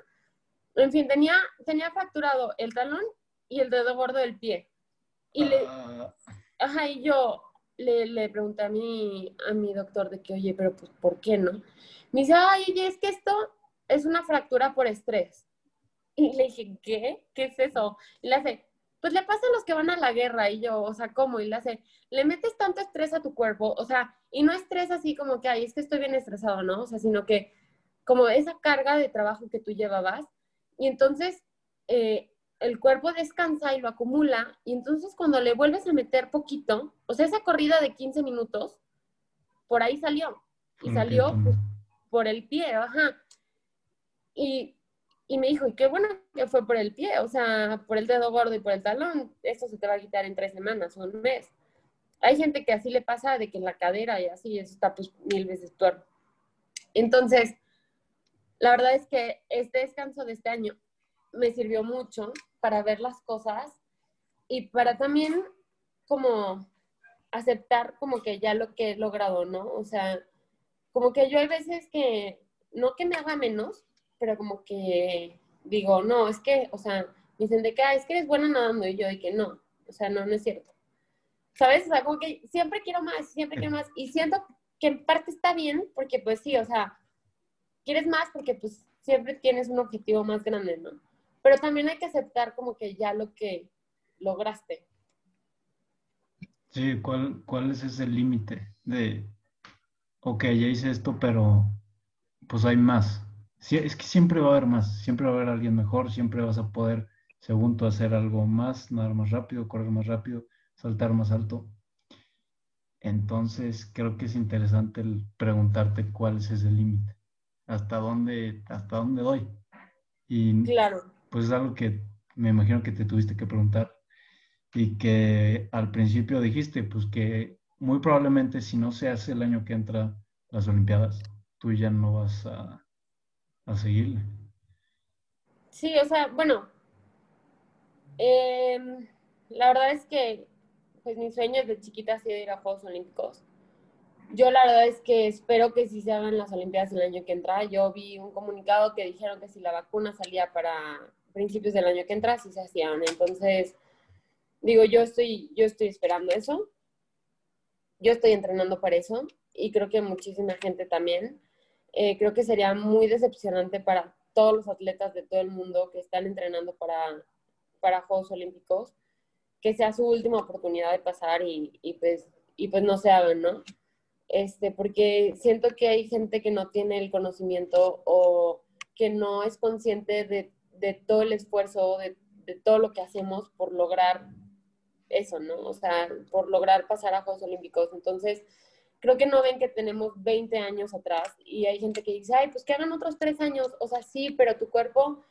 En fin, tenía, tenía fracturado el talón y el dedo gordo del pie. Y le, ajá, y yo le, le pregunté a mi, a mi doctor de que, oye, pero pues, ¿por qué no? Me dice, ay, oye, es que esto es una fractura por estrés. Y le dije, ¿qué? ¿Qué es eso? Y le hace, pues le pasa a los que van a la guerra y yo, o sea, ¿cómo? Y le hace, le metes tanto estrés a tu cuerpo, o sea, y no estrés así como que, ay, es que estoy bien estresado, ¿no? O sea, sino que como esa carga de trabajo que tú llevabas, y entonces eh, el cuerpo descansa y lo acumula, y entonces cuando le vuelves a meter poquito, o sea, esa corrida de 15 minutos, por ahí salió, y salió por el pie, ajá. Y y me dijo, y qué bueno que fue por el pie, o sea, por el dedo gordo y por el talón, esto se te va a quitar en tres semanas o un mes. Hay gente que así le pasa de que en la cadera y así, eso está pues mil veces peor. Entonces, la verdad es que este descanso de este año me sirvió mucho para ver las cosas y para también como aceptar como que ya lo que he logrado, ¿no? O sea, como que yo hay veces que, no que me haga menos, pero como que digo, no, es que, o sea, me dicen de que, es que eres buena nadando, y yo de que no, o sea, no, no es cierto. ¿Sabes? O sea, como que siempre quiero más, siempre quiero más, y siento que en parte está bien, porque pues sí, o sea, quieres más porque pues siempre tienes un objetivo más grande, ¿no? Pero también hay que aceptar como que ya lo que lograste. Sí, ¿cuál, cuál es ese límite de, ok, ya hice esto, pero pues hay más? Es que siempre va a haber más, siempre va a haber alguien mejor, siempre vas a poder, según tú, hacer algo más, nadar más rápido, correr más rápido, saltar más alto. Entonces, creo que es interesante el preguntarte cuál es ese límite, hasta dónde, hasta dónde doy. Y claro. pues es algo que me imagino que te tuviste que preguntar y que al principio dijiste, pues que muy probablemente si no se hace el año que entra las Olimpiadas, tú ya no vas a a seguirle. Sí, o sea, bueno, em, la verdad es que pues mi sueño desde chiquita ha sido ir a Juegos Olímpicos. Yo la verdad es que espero que si se hagan las Olimpiadas el año que entra. Yo vi un comunicado que dijeron que si la vacuna salía para principios del año que entra, sí se hacían. Entonces, digo, yo estoy, yo estoy esperando eso. Yo estoy entrenando para eso y creo que muchísima gente también. Eh, creo que sería muy decepcionante para todos los atletas de todo el mundo que están entrenando para, para Juegos Olímpicos, que sea su última oportunidad de pasar y, y, pues, y pues no se hagan, ¿no? Este, porque siento que hay gente que no tiene el conocimiento o que no es consciente de, de todo el esfuerzo, de, de, todo lo que hacemos por lograr eso, ¿no? O sea, por lograr pasar a Juegos Olímpicos. Entonces, creo que no ven que tenemos 20 años atrás y hay gente que dice, ay, pues que hagan otros tres años, o sea, sí, pero tu cuerpo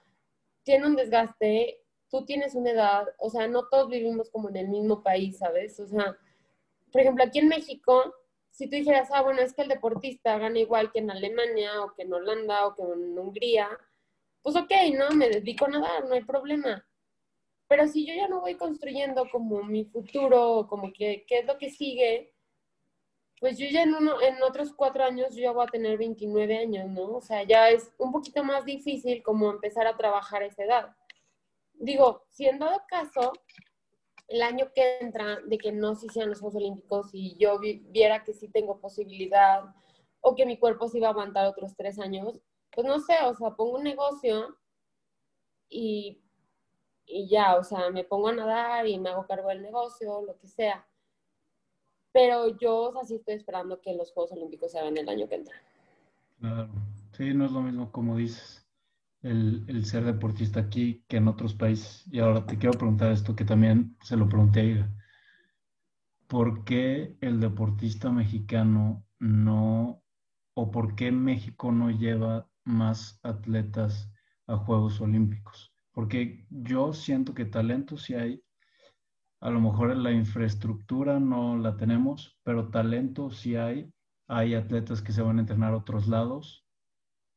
tiene un desgaste, tú tienes una edad, o sea, no todos vivimos como en el mismo país, ¿sabes? O sea, por ejemplo, aquí en México, si tú dijeras, ah, bueno, es que el deportista gana igual que en Alemania o que en Holanda o que en Hungría, pues ok, ¿no? Me dedico a nadar, no hay problema. Pero si yo ya no voy construyendo como mi futuro, como que qué es lo que sigue, pues yo ya en, uno, en otros cuatro años yo ya voy a tener 29 años, ¿no? O sea, ya es un poquito más difícil como empezar a trabajar a esa edad. Digo, si en dado caso, el año que entra de que no se hicieran los Juegos Olímpicos y yo viera que sí tengo posibilidad o que mi cuerpo sí va a aguantar otros tres años, pues no sé, o sea, pongo un negocio y, y ya, o sea, me pongo a nadar y me hago cargo del negocio, lo que sea pero yo o sí estoy esperando que los Juegos Olímpicos se hagan el año que entra. Claro, sí, no es lo mismo como dices, el, ser deportista aquí que en otros países. Y ahora te quiero preguntar esto que también se lo pregunté a Ida. ¿Por qué el deportista mexicano no, o por qué México no lleva más atletas a Juegos Olímpicos? Porque yo siento que talento sí hay, a lo mejor la infraestructura no la tenemos, pero talento sí hay. Hay atletas que se van a entrenar a otros lados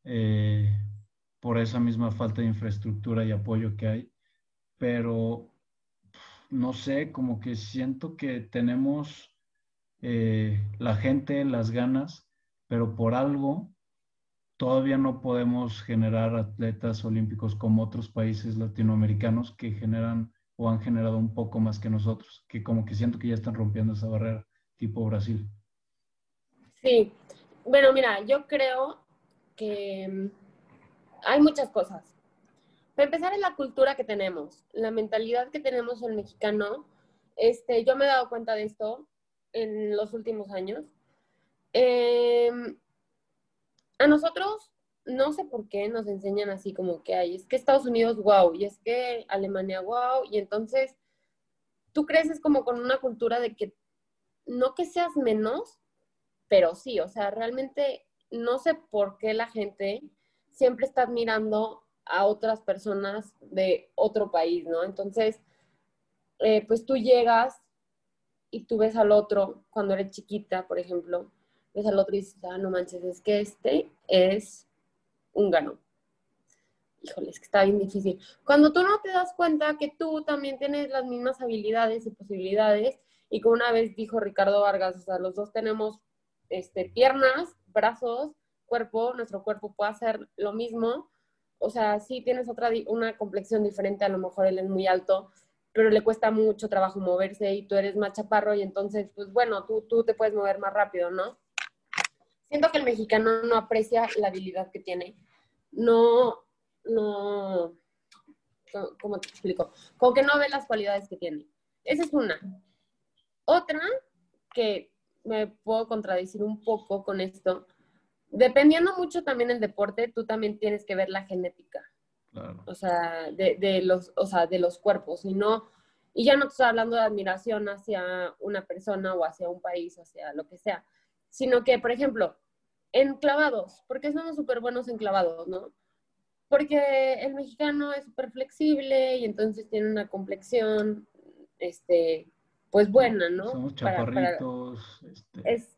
eh, por esa misma falta de infraestructura y apoyo que hay. Pero no sé, como que siento que tenemos eh, la gente, las ganas, pero por algo todavía no podemos generar atletas olímpicos como otros países latinoamericanos que generan o han generado un poco más que nosotros, que como que siento que ya están rompiendo esa barrera, tipo Brasil. Sí, bueno, mira, yo creo que mm, hay muchas cosas. Para empezar, es la cultura que tenemos, la mentalidad que tenemos el mexicano. Este, yo me he dado cuenta de esto en los últimos años. Em, a nosotros, no sé por qué nos enseñan así como que hay, es que Estados Unidos, wow, y es que Alemania, wow, y entonces tú creces como con una cultura de que no que seas menos, pero sí, o sea, realmente no sé por qué la gente siempre está admirando a otras personas de otro país, ¿no? Entonces, eh, pues tú llegas y tú ves al otro cuando eres chiquita, por ejemplo, ves al otro y dices, ah, no manches, es que este es húngaro. Híjole, es que está bien difícil. Cuando tú no te das cuenta que tú también tienes las mismas habilidades y posibilidades, y como una vez dijo Ricardo Vargas, o sea, los dos tenemos este, piernas, brazos, cuerpo, nuestro cuerpo puede hacer lo mismo, o sea, sí tienes otra, una complexión diferente, a lo mejor él es muy alto, pero le cuesta mucho trabajo moverse y tú eres más chaparro y entonces, pues bueno, tú, tú te puedes mover más rápido, ¿no? Siento que el mexicano no aprecia la habilidad que tiene. No, no, ¿cómo te explico? Como que no ve las cualidades que tiene. Esa es una. Otra, que me puedo contradecir un poco con esto, dependiendo mucho también el deporte, tú también tienes que ver la genética. O sea, de, los, o sea, de los cuerpos. Y, no, y ya no estoy hablando de admiración hacia una persona o hacia un país, hacia lo que sea, sino que, por ejemplo, en clavados, ¿por qué somos súper buenos en clavados, no? Porque el mexicano es súper flexible y entonces tiene una complexión, este, pues buena, ¿no? Somos chaparritos. Este. Es,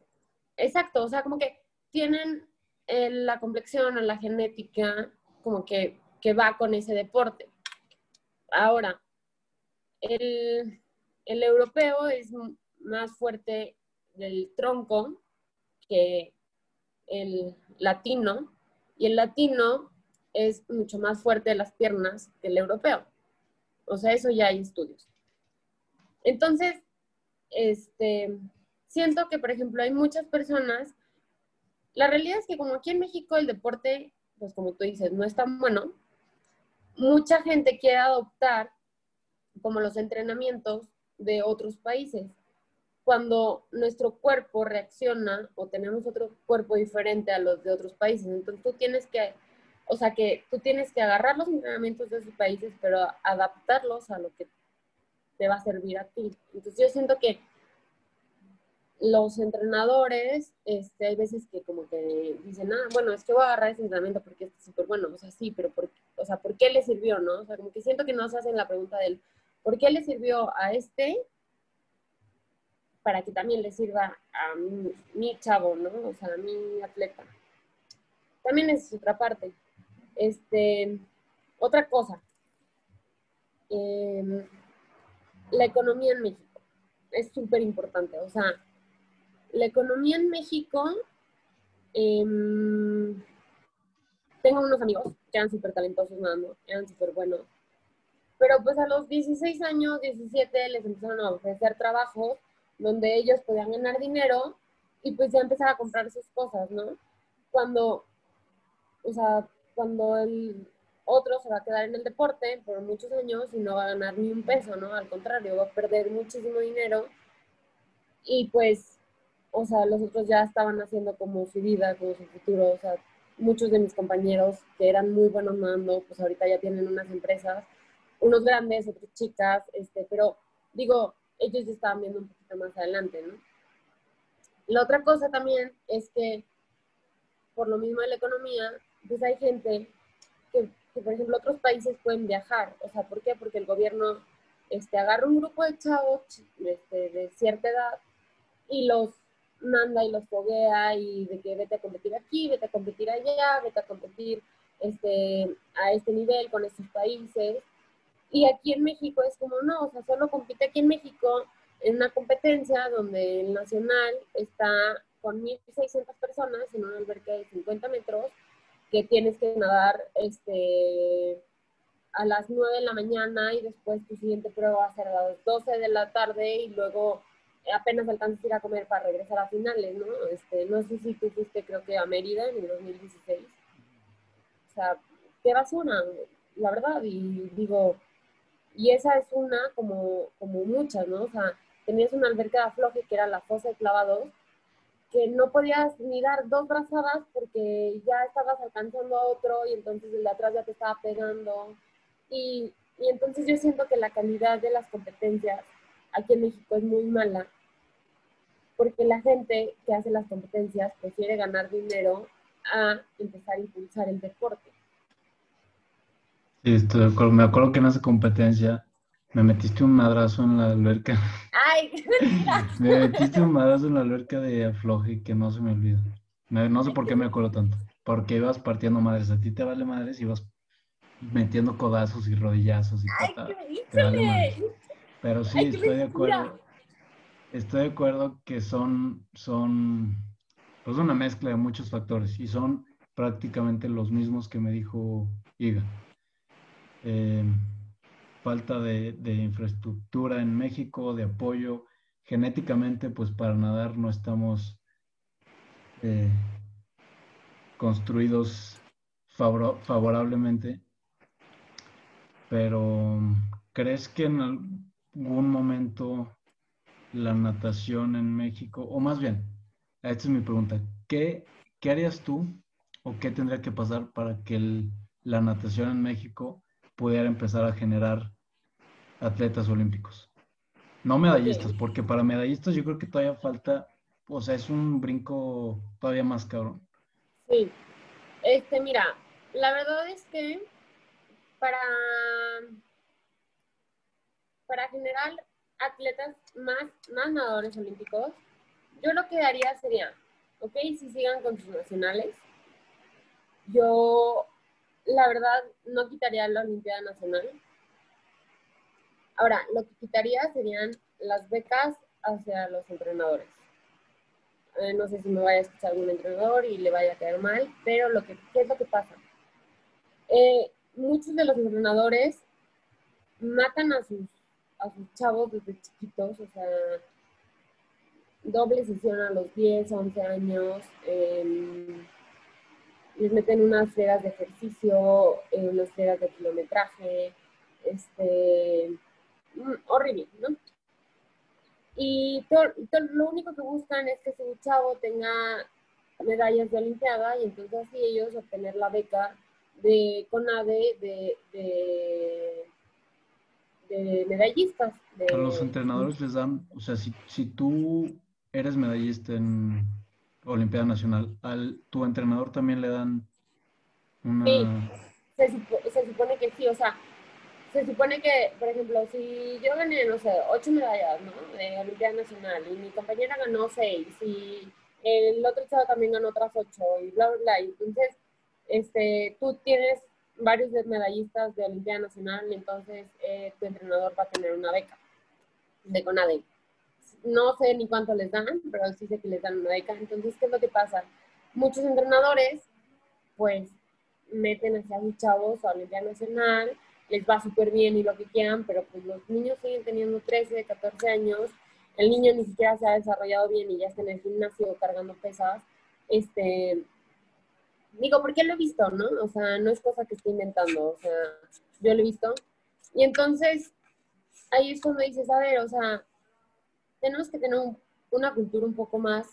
exacto, o sea, como que tienen eh, la complexión o la genética como que, va con ese deporte. Ahora, el, europeo es más fuerte del tronco que el latino y el latino es mucho más fuerte de las piernas que el europeo. O sea, eso ya hay estudios. Entonces, este, siento que, por ejemplo, hay muchas personas la realidad es que como aquí en México el deporte, pues como tú dices, no es tan bueno, mucha gente quiere adoptar como los entrenamientos de otros países. Cuando nuestro cuerpo reacciona o tenemos otro cuerpo diferente a los de otros países, entonces tú tienes que, o sea que tú tienes que agarrar los entrenamientos de esos países, pero adaptarlos a lo que te va a servir a ti. Entonces yo siento que los entrenadores, este, hay veces que como que dicen, ah, bueno, es que voy a agarrar ese entrenamiento porque es súper bueno, o sea, sí, pero por, o sea, ¿por qué le sirvió, no? O sea, como que siento que no se hacen la pregunta del, ¿por qué le sirvió a este para que también le sirva a mi, chavo, ¿no? O sea, a mi atleta. También es otra parte. Este, otra cosa, em, la economía en México es súper importante, o sea, la economía en México, em, tengo unos amigos que eran súper talentosos nadando, eran súper buenos, pero pues a los 16 años, 17, les empezaron a ofrecer trabajos donde ellos podían ganar dinero y pues ya empezar a comprar sus cosas, ¿no? Cuando, o sea, cuando el otro se va a quedar en el deporte por muchos años y no va a ganar ni un peso, ¿no? Al contrario, va a perder muchísimo dinero y pues o sea, los otros ya estaban haciendo como su vida, como su futuro, o sea, muchos de mis compañeros que eran muy buenos nadando, pues ahorita ya tienen unas empresas, unos grandes, otras chicas, este, pero digo, ellos ya estaban viendo un poquito más adelante, ¿no? La otra cosa también es que, por lo mismo de la economía, pues hay gente que, por ejemplo, otros países pueden viajar. O sea, ¿por qué? Porque el gobierno este, agarra un grupo de chavos este, de cierta edad y los manda y los foguea y de que vete a competir aquí, vete a competir allá, vete a competir este, a este nivel con estos países. Y aquí en México es como, no, o sea, solo compite aquí en México en una competencia donde el nacional está con 1.600 personas en una alberca de 50 metros, que tienes que nadar este, a las 9 de la mañana y después tu siguiente prueba va a ser a las 12 de la tarde y luego apenas alcanzas a ir a comer para regresar a finales, ¿no? Este, no sé si tú fuiste, creo que a Mérida en el 2016. O sea, qué basura, la verdad. Y digo, y esa es una como, como muchas, ¿no? O sea, tenías una alberca de que era la fosa de clavados, que no podías ni dar dos brazadas porque ya estabas alcanzando a otro y entonces el de atrás ya te estaba pegando. Y, y entonces yo siento que la calidad de las competencias aquí en México es muy mala porque la gente que hace las competencias prefiere ganar dinero a empezar a impulsar el deporte. Sí, estoy de acuerdo. Me acuerdo que en esa competencia me metiste un madrazo en la alberca. ¡Ay! me metiste un madrazo en la alberca de afloje que no se me olvida. No sé por qué me acuerdo tanto. Porque ibas partiendo madres. A ti te vale madres y ibas metiendo codazos y rodillazos y patadas. ¡Ay, Pero sí, estoy de acuerdo. Estoy de acuerdo que son, son pues una mezcla de muchos factores y son prácticamente los mismos que me dijo Iga. Eh, falta de, infraestructura en México, de apoyo. Genéticamente, pues para nadar no estamos eh, construidos favorablemente. Pero, ¿crees que en algún momento la natación en México, o más bien, esta es mi pregunta, ¿qué, qué harías tú o qué tendría que pasar para que la natación en México pudiera empezar a generar atletas olímpicos? No medallistas, porque para medallistas yo creo que todavía falta, o sea, es un brinco todavía más cabrón. Sí, este, mira, la verdad es que para, para generar atletas más, más nadadores olímpicos, yo lo que haría sería, ok, si sigan con sus nacionales, yo la verdad no quitaría la Olimpiada Nacional. Ahora, lo que quitaría serían las becas hacia los entrenadores. Eh, no sé si me vaya a escuchar algún entrenador y le vaya a caer mal, pero lo que, ¿qué es lo que pasa? Eh, muchos de los entrenadores matan a sus a sus chavos desde chiquitos, o sea, doble sesión a los 10, 11 años, em, les meten unas esferas de ejercicio, eh, unas esferas de kilometraje, este, mm, horrible, ¿no? Y lo único que buscan es que su chavo tenga medallas de Olimpiada y entonces así ellos obtener la beca de CONADE de, de de medallistas. A los entrenadores les dan, o sea, si, si tú eres medallista en Olimpiada Nacional, al tu entrenador también le dan una... Sí, se, supone que sí, o sea, se supone que, por ejemplo, si yo gané, no sé, ocho medallas, ¿no? De Olimpiada Nacional y mi compañera ganó seis y el otro chavo también ganó otras ocho y bla, bla, bla. entonces, este, tú tienes varios medallistas de Olimpiada Nacional, entonces eh, tu entrenador va a tener una beca de CONADE. No sé ni cuánto les dan, pero sí sé que les dan una beca. Entonces, ¿qué es lo que pasa? Muchos entrenadores, pues, meten hacia sus chavos a Olimpiada Nacional, les va súper bien y lo que quieran, pero pues los niños siguen teniendo 13, 14 años, el niño ni siquiera se ha desarrollado bien y ya está en el gimnasio cargando pesas, este, Digo, porque lo he visto, ¿no? O sea, no es cosa que esté inventando, o sea, yo lo he visto. Y entonces, ahí es cuando dices, a ver, o sea, tenemos que tener una cultura un poco más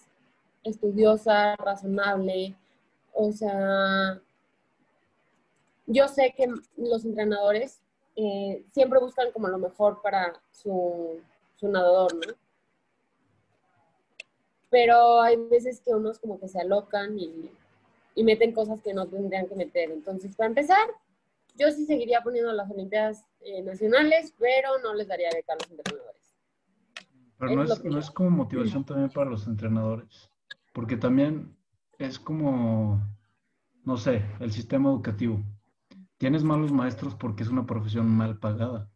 estudiosa, razonable, o sea, yo sé que los entrenadores eh, siempre buscan como lo mejor para su, nadador, ¿no? Pero hay veces que unos como que se alocan y y meten cosas que no tendrían que meter. Entonces, para empezar, yo sí seguiría poniendo las Olimpiadas eh, nacionales, pero no les daría beca a los entrenadores. Pero no es, no es como motivación también para los entrenadores, porque también es como, no sé, el sistema educativo. Tienes malos maestros porque es una profesión mal pagada.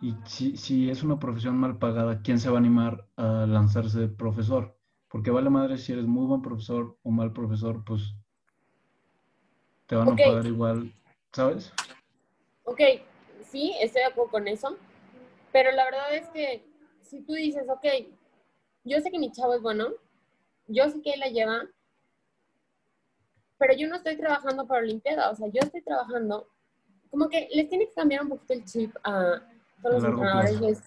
Y si, si es una profesión mal pagada, ¿quién se va a animar a lanzarse de profesor? Porque vale madre si eres muy buen profesor o mal profesor, pues te van a pagar igual, ¿sabes? Ok, sí, estoy de acuerdo con eso, pero la verdad es que si tú dices, ok, yo sé que mi chavo es bueno, yo sé que él la lleva, pero yo no estoy trabajando para Olimpiada, o sea, yo estoy trabajando, como que les tiene que cambiar un poquito el chip a todos los entrenadores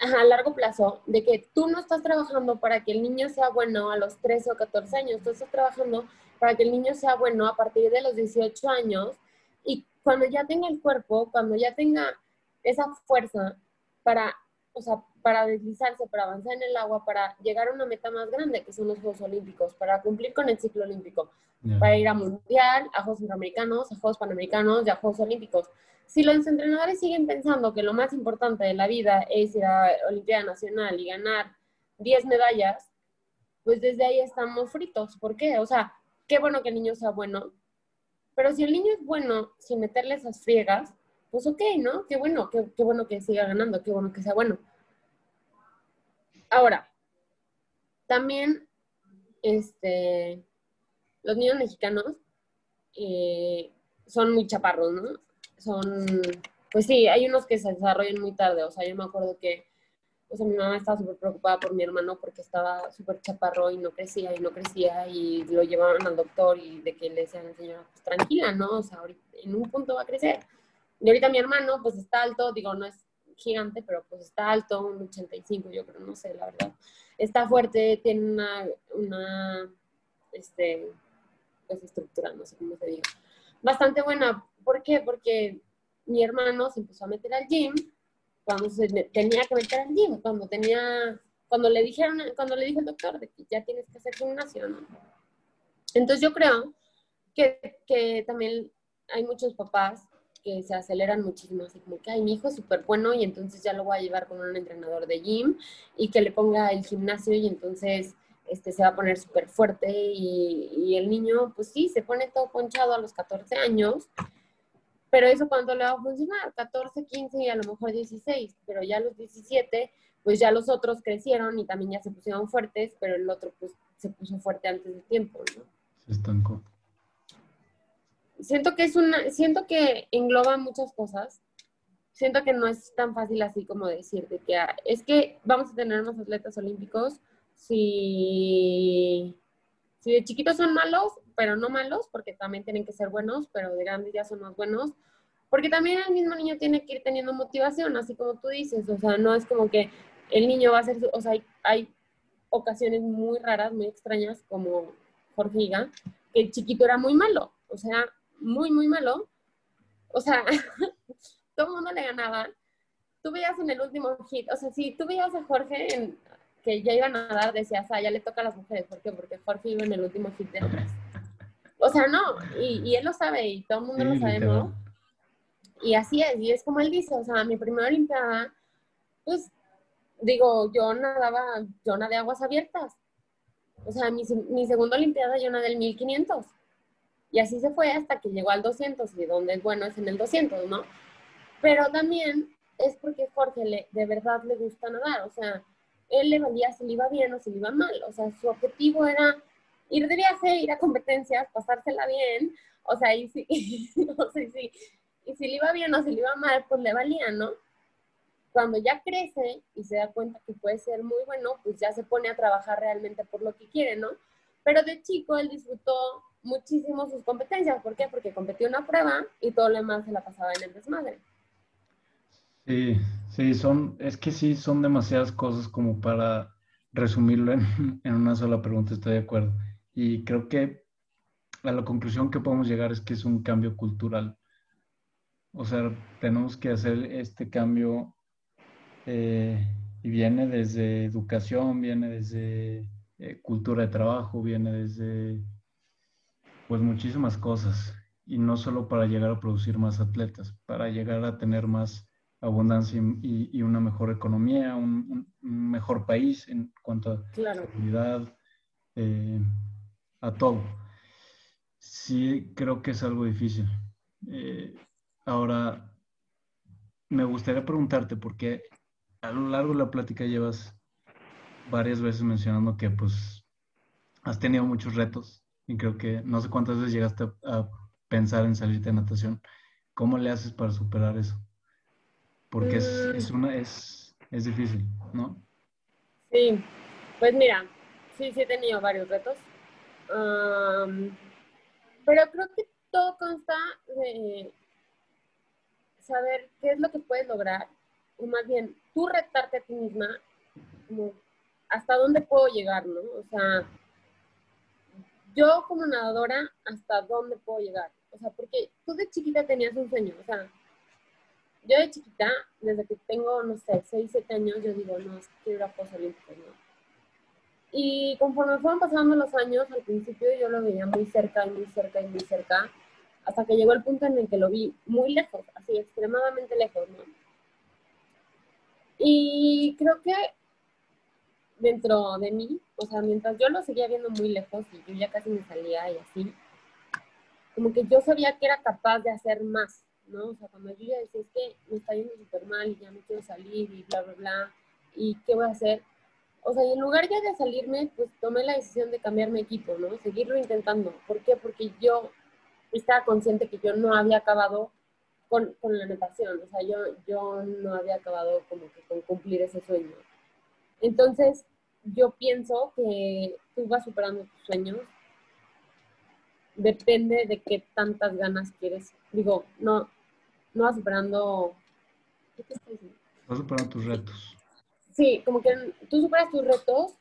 a largo plazo, de que tú no estás trabajando para que el niño sea bueno a los 13 o 14 años, tú estás trabajando para que el niño sea bueno a partir de los 18 años y cuando ya tenga el cuerpo, cuando ya tenga esa fuerza para, o sea, para deslizarse, para avanzar en el agua, para llegar a una meta más grande, que son los Juegos Olímpicos, para cumplir con el ciclo olímpico, para ir a Mundial, a Juegos Centroamericanos, a Juegos Panamericanos y a Juegos Olímpicos. Si los entrenadores siguen pensando que lo más importante de la vida es ir a Olimpiada Nacional y ganar 10 medallas, pues desde ahí estamos fritos. ¿Por qué? O sea, qué bueno que el niño sea bueno, pero si el niño es bueno sin meterle esas friegas, pues ok, ¿no? Qué bueno, qué, qué bueno que siga ganando, qué bueno que sea bueno. Ahora, también, este, los niños mexicanos eh, son muy chaparros, ¿no? Son, pues sí, hay unos que se desarrollan muy tarde, o sea, yo me acuerdo que, o sea, mi mamá estaba súper preocupada por mi hermano porque estaba súper chaparro y no crecía y no crecía y lo llevaban al doctor y de que le decían, señora, pues tranquila, ¿no? O sea, ahorita, en un punto va a crecer. Y ahorita mi hermano, pues está alto, digo, no es gigante, pero pues está alto, un 85, yo creo, no sé, la verdad. Está fuerte, tiene una, una este, pues estructura, no sé cómo se diga, bastante buena. ¿Por qué? Porque mi hermano se empezó a meter al gym cuando tenía que meter al gym, cuando tenía, cuando le dijeron, cuando le dijo el doctor de que ya tienes que hacer gimnasio, ¿no? Entonces yo creo que, que también hay muchos papás que se aceleran muchísimo, así como que, ay, mi hijo es súper bueno y entonces ya lo voy a llevar con un entrenador de gym y que le ponga el gimnasio y entonces este, se va a poner súper fuerte y, y, el niño, pues sí, se pone todo ponchado a los 14 años, pero eso cuando le va a funcionar, 14, 15 y a lo mejor 16, pero ya a los 17, pues ya los otros crecieron y también ya se pusieron fuertes, pero el otro pues se puso fuerte antes de tiempo, ¿no? Se estancó siento que es una, siento que engloba muchas cosas. Siento que no es tan fácil así como decir de que ah, es que vamos a tener unos atletas olímpicos si, si de chiquitos son malos, pero no malos, porque también tienen que ser buenos, pero de grandes ya son más buenos. Porque también el mismo niño tiene que ir teniendo motivación, así como tú dices. O sea, no es como que el niño va a ser, o sea, hay, hay ocasiones muy raras, muy extrañas, como Jorge Higa, que el chiquito era muy malo. O sea, muy, muy malo. O sea, [LAUGHS] todo el mundo le ganaba. Tú veías en el último hit, o sea, si tú veías a Jorge en, que ya iban a dar, decías, ah, ya le toca a las mujeres. ¿Por qué? Porque Jorge iba en el último hit de atrás. [LAUGHS] O sea, no, y, él lo sabe y todo el mundo lo sabe, ¿no? Y así es, y es como él dice, o sea, mi primera Olimpiada, pues, digo, yo nadaba, yo nadé aguas abiertas. O sea, mi, mi segunda Olimpiada yo nadé el 1500. Y así se fue hasta que llegó al 200 y donde es bueno es en el 200, ¿no? Pero también es porque Jorge le, de verdad le gusta nadar, o sea, él le valía si le iba bien o si le iba mal, o sea, su objetivo era ir de viaje, ir a competencias, pasársela bien, o sea, y si, [LAUGHS] no sé, si, y si le iba bien o si le iba mal, pues le valía, ¿no? Cuando ya crece y se da cuenta que puede ser muy bueno, pues ya se pone a trabajar realmente por lo que quiere, ¿no? Pero de chico él disfrutó muchísimo sus competencias. ¿Por qué? Porque competió una prueba y todo lo demás se la pasaba en el desmadre. Sí, sí, son, es que sí, son demasiadas cosas como para resumirlo [LAUGHS] en, una sola pregunta, estoy de acuerdo. Y creo que a la conclusión que podemos llegar es que es un cambio cultural. O sea, tenemos que hacer este cambio eh, y viene desde educación, viene desde eh, cultura de trabajo, viene desde Pues muchísimas cosas. Y no solo para llegar a producir más atletas, para llegar a tener más abundancia y, una mejor economía, un, mejor país en cuanto a seguridad, eh, a todo. Sí, creo que es algo difícil. Eh, ahora, me gustaría preguntarte, porque a lo largo de la plática llevas varias veces mencionando que pues has tenido muchos retos y creo que no sé cuántas veces llegaste a, pensar en salirte de natación. ¿Cómo le haces para superar eso? Porque es, mm. una, es, es difícil, ¿no? Sí, pues mira, sí, sí he tenido varios retos. pero creo que todo consta de saber qué es lo que puedes lograr, o más bien tú retarte a ti misma, como hasta dónde puedo llegar, ¿no? O sea, yo como nadadora, hasta dónde puedo llegar. O sea, porque tú de chiquita tenías un sueño, o sea, yo de chiquita, desde que tengo, no sé, 6, 7 años, yo digo, no, es que quiero ir a Juegos ¿no? Y conforme fueron pasando los años, al principio yo lo veía muy cerca y muy cerca y muy cerca, hasta que llegó el punto en el que lo vi muy lejos, así extremadamente lejos, ¿no? Y creo que dentro de mí, o sea, mientras yo lo seguía viendo muy lejos y yo ya casi me salía y así, como que yo sabía que era capaz de hacer más, ¿no? O sea, cuando yo ya decía, es que me está yendo súper mal y ya no quiero salir y bla, bla, bla, y qué voy a hacer. O sea, y en lugar ya de salirme, pues tomé la decisión de cambiar mi equipo, ¿no? Seguirlo intentando. ¿Por qué? Porque yo estaba consciente que yo no había acabado con, con la natación, o sea, yo, yo no había acabado como que con cumplir ese sueño. Entonces, yo pienso que tú vas superando tus sueños. Depende de qué tantas ganas quieres. Digo, no, no vas superando. ¿Qué te estás diciendo? Vas superando tus retos. Sí, como que tú superas tus retos.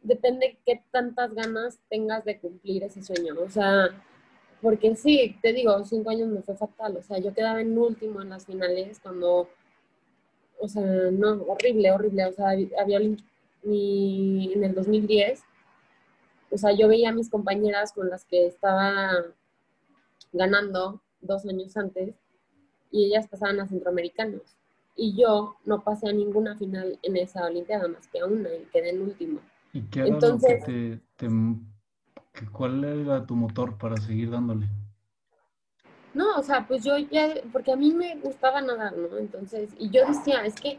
Depende de qué tantas ganas tengas de cumplir ese sueño. O sea, porque sí, te digo, cinco años me fue fatal. O sea, yo quedaba en último en las finales cuando o sea, no, horrible, horrible. O sea, había mi, en el 2010, o sea, yo veía a mis compañeras con las que estaba ganando dos años antes y ellas pasaban a centroamericanos. Y yo no pasé a ninguna final en esa Olimpiada más que a una y quedé en último. ¿Y qué era Entonces, que te, ¿Cuál era tu motor para seguir dándole? No, o sea, pues yo ya, porque a mí me gustaba nadar, ¿no? Entonces, y yo decía, es que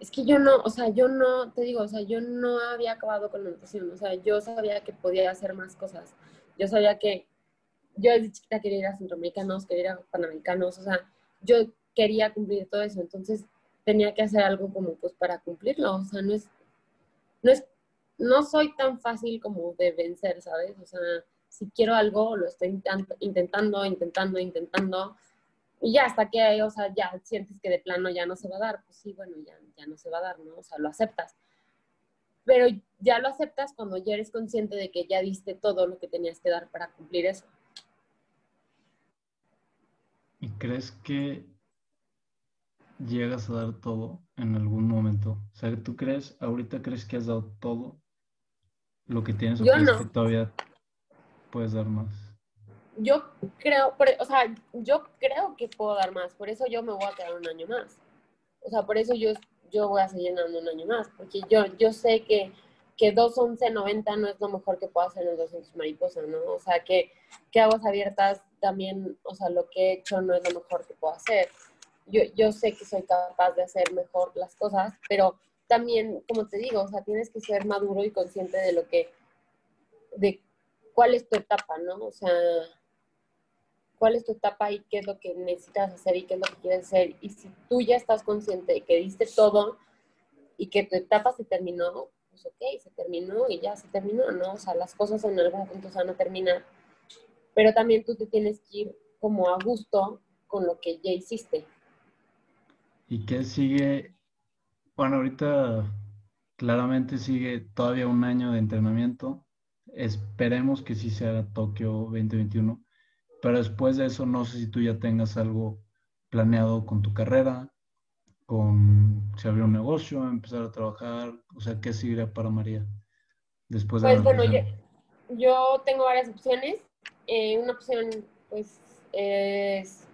es que yo no, o sea, yo no, te digo, o sea, yo no había acabado con la natación, o sea, yo sabía que podía hacer más cosas. Yo sabía que yo desde chiquita quería ir a centroamericanos, quería ir a panamericanos, o sea, yo quería cumplir todo eso, entonces tenía que hacer algo como pues para cumplirlo, o sea, no es, no es, no soy tan fácil como de vencer, ¿sabes? O sea, si quiero algo, lo estoy intentando, intentando, intentando, y ya hasta que, o sea, ya sientes que de plano ya no se va a dar, pues sí, bueno, ya, ya no se va a dar, ¿no? O sea, lo aceptas. Pero ya lo aceptas cuando ya eres consciente de que ya diste todo lo que tenías que dar para cumplir eso. ¿Y crees que llegas a dar todo en algún momento? O sea, ¿tú crees, ahorita crees que has dado todo lo que tienes o Yo crees no. que todavía puedes dar más? yo creo, o sea, yo creo que puedo dar más, por eso yo me voy a quedar un año más. O sea, por eso yo, yo voy a seguir dando un año más, porque yo, yo sé que, que 2.11.90 no es lo mejor que puedo hacer en el 200 mariposa, ¿no? O sea, que, que aguas abiertas también, o sea, lo que he hecho no es lo mejor que puedo hacer. Yo, yo sé que soy capaz de hacer mejor las cosas, pero también, como te digo, o sea, tienes que ser maduro y consciente de lo que, de cuál es tu etapa, ¿no? O sea, cuál es tu etapa y qué es lo que necesitas hacer y qué es lo que quieres hacer. Y si tú ya estás consciente de que diste todo y que tu etapa se terminó, pues ok, se terminó y ya se terminó, ¿no? O sea, las cosas en algún punto se van a terminar, pero también tú te tienes que ir como a gusto con lo que ya hiciste. ¿Y qué sigue? Bueno, ahorita claramente sigue todavía un año de entrenamiento. Esperemos que sí sea Tokio 2021 pero después de eso, no sé si tú ya tengas algo planeado con tu carrera, con si abrir un negocio, empezar a trabajar, o sea, ¿qué seguirá para María después de Pues bueno, yo tengo varias opciones. Eh, una opción, pues, es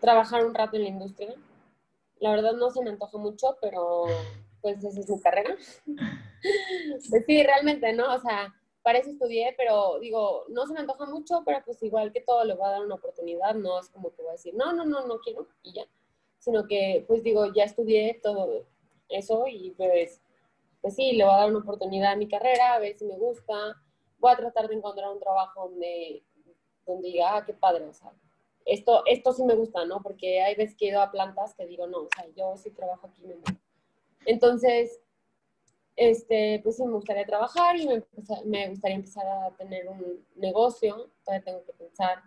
trabajar un rato en la industria. La verdad no se me antoja mucho, pero pues esa es mi carrera. [LAUGHS] pues sí, realmente, ¿no? O sea, para eso estudié, pero digo, no se me antoja mucho, pero pues igual que todo le voy a dar una oportunidad, no es como que voy a decir, no, no, no, no quiero y ya, sino que pues digo, ya estudié todo eso y pues, pues sí, le voy a dar una oportunidad a mi carrera, a ver si me gusta, voy a tratar de encontrar un trabajo donde, donde diga, ah, qué padre, o sea, esto, esto sí me gusta, ¿no? Porque hay veces que he ido a plantas que digo, no, o sea, yo sí trabajo aquí, me Entonces, este, pues sí, me gustaría trabajar y me, me, gustaría empezar a tener un negocio. Todavía tengo que pensar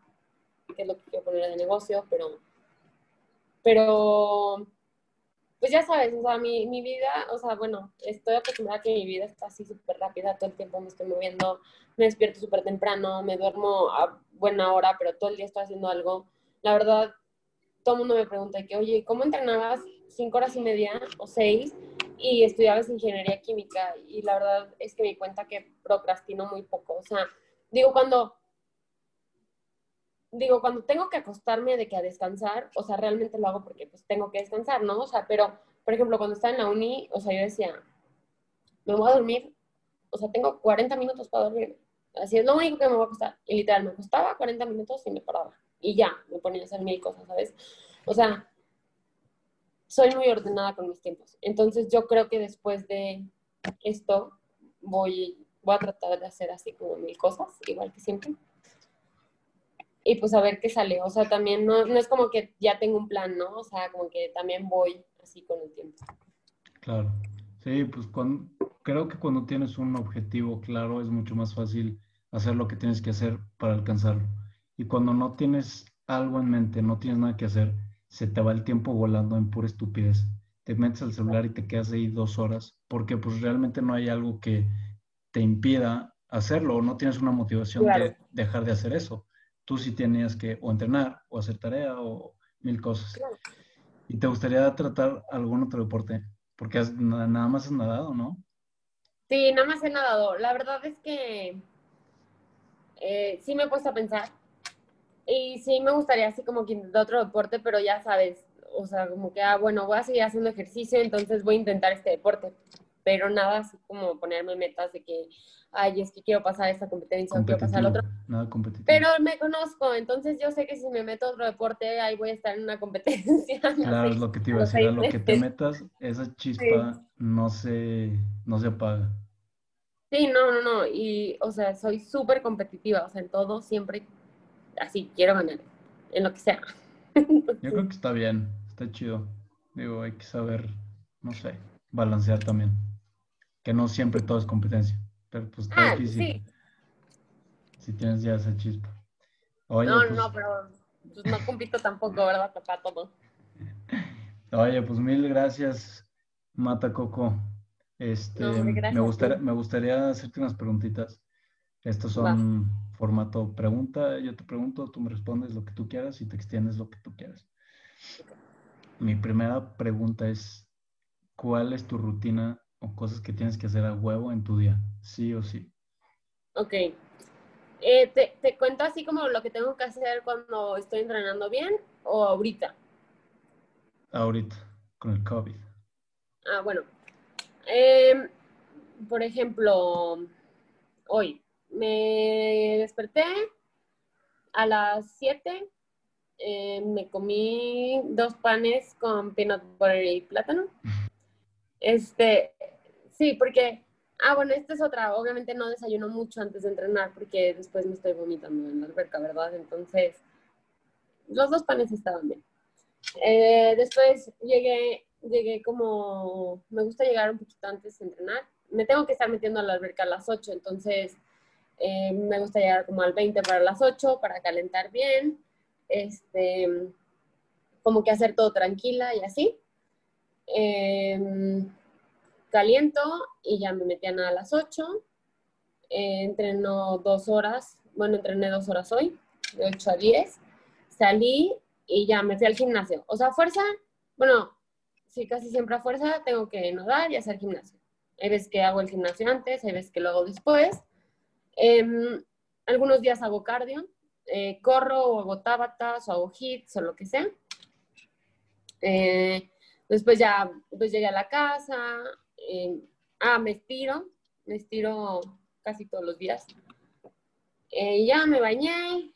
qué es lo que quiero poner de negocio, pero, pero pues ya sabes, o sea, mi, mi, vida, o sea, bueno, estoy acostumbrada a que mi vida está así súper rápida, todo el tiempo me estoy moviendo, me despierto súper temprano, me duermo a buena hora, pero todo el día estoy haciendo algo. La verdad, todo el mundo me pregunta que, oye, ¿cómo entrenabas cinco horas y media o seis y estudiabas ingeniería química? Y la verdad es que me di cuenta que procrastino muy poco. O sea, digo, cuando digo, cuando tengo que acostarme de que a descansar, o sea, realmente lo hago porque pues tengo que descansar, ¿no? O sea, pero, por ejemplo, cuando estaba en la uni, o sea, yo decía, me voy a dormir, o sea, tengo 40 minutos para dormir. Así es lo único que me voy a acostar. Y literal, me acostaba 40 minutos y me paraba. Y ya, me ponía a hacer mil cosas, ¿sabes? O sea, soy muy ordenada con mis tiempos. Entonces yo creo que después de esto voy, voy a tratar de hacer así como mil cosas, igual que siempre y pues a ver qué sale. O sea, también no, no es como que ya tengo un plan, ¿no? O sea, como que también voy así con el tiempo. Claro. Sí, pues cuando, creo que cuando tienes un objetivo claro es mucho más fácil hacer lo que tienes que hacer para alcanzarlo. Y cuando no tienes algo en mente, no tienes nada que hacer, se te va el tiempo volando en pura estupidez. Te metes al celular y te quedas ahí dos horas porque pues realmente no hay algo que te impida hacerlo o no tienes una motivación de dejar de hacer eso tú sí tenías que o entrenar o hacer tarea o mil cosas. ¿Y te gustaría tratar algún otro deporte? Porque nada más has nadado, ¿no? Sí, nada más he nadado. La verdad es que eh, sí me he puesto a pensar. Y sí me gustaría así como que intentar otro deporte, pero ya sabes, o sea, como que, ah, bueno, voy a seguir haciendo ejercicio, entonces voy a intentar este deporte. Pero nada así como ponerme metas de que, ay, es que quiero pasar esta competencia o quiero pasar otro. Nada competitivo. Pero me conozco, entonces yo sé que si me meto otro deporte, ahí voy a estar en una competencia. [LAUGHS] Claro, es lo que te iba a decir, a lo que te metas, esa chispa no, se, no se apaga. Sí, no, no, no, y, o sea, soy súper competitiva, o sea, en todo siempre así, quiero ganar, en lo que sea. [LAUGHS] Yo creo que está bien, está chido. Digo, hay que saber, no sé, balancear también. Que no siempre todo es competencia. Pero pues está ah, difícil. Si tienes ya esa chispa. Oye, no, pues no, pero pues, no compito tampoco, ¿verdad? Para todo. [LAUGHS] Oye, pues mil gracias, Mata Coco. Este, me, gustaría, me gustaría hacerte unas preguntitas. Estos son formato pregunta, yo te pregunto, tú me respondes lo que tú quieras y te extiendes lo que tú quieras. Mi primera pregunta es, ¿cuál es tu rutina o cosas que tienes que hacer a huevo en tu día, sí o sí. Ok. Eh, te, te, cuento así como lo que tengo que hacer cuando estoy entrenando bien o ahorita? Ahorita, con el COVID. Ah, bueno. Em, por ejemplo, hoy me desperté a las 7, eh, me comí dos panes con peanut butter y plátano. Este, sí, porque, ah, bueno, esta es otra, obviamente no desayuno mucho antes de entrenar porque después me estoy vomitando en la alberca, ¿verdad? Entonces, los dos panes estaban bien. Eh, después llegué, llegué como, me gusta llegar un poquito antes de entrenar. Me tengo que estar metiendo a la alberca a las 8, entonces eh, me gusta llegar como al 20 para las 8 para calentar bien, este, como que hacer todo tranquila y así. Em, caliento y ya me metían a las 8. Eh, entreno dos horas, bueno, entrené dos horas hoy, de 8 a 10. Salí y ya me fui al gimnasio. O sea, fuerza, bueno, sí, casi siempre a fuerza tengo que nadar y hacer gimnasio. Hay veces que hago el gimnasio antes, hay veces que lo hago después. Em, algunos días hago cardio, eh, corro o hago tabatas o hago hits o lo que sea. Eh, después ya pues llegué a la casa. Em, ah, me estiro, me estiro casi todos los días. Eh, ya me bañé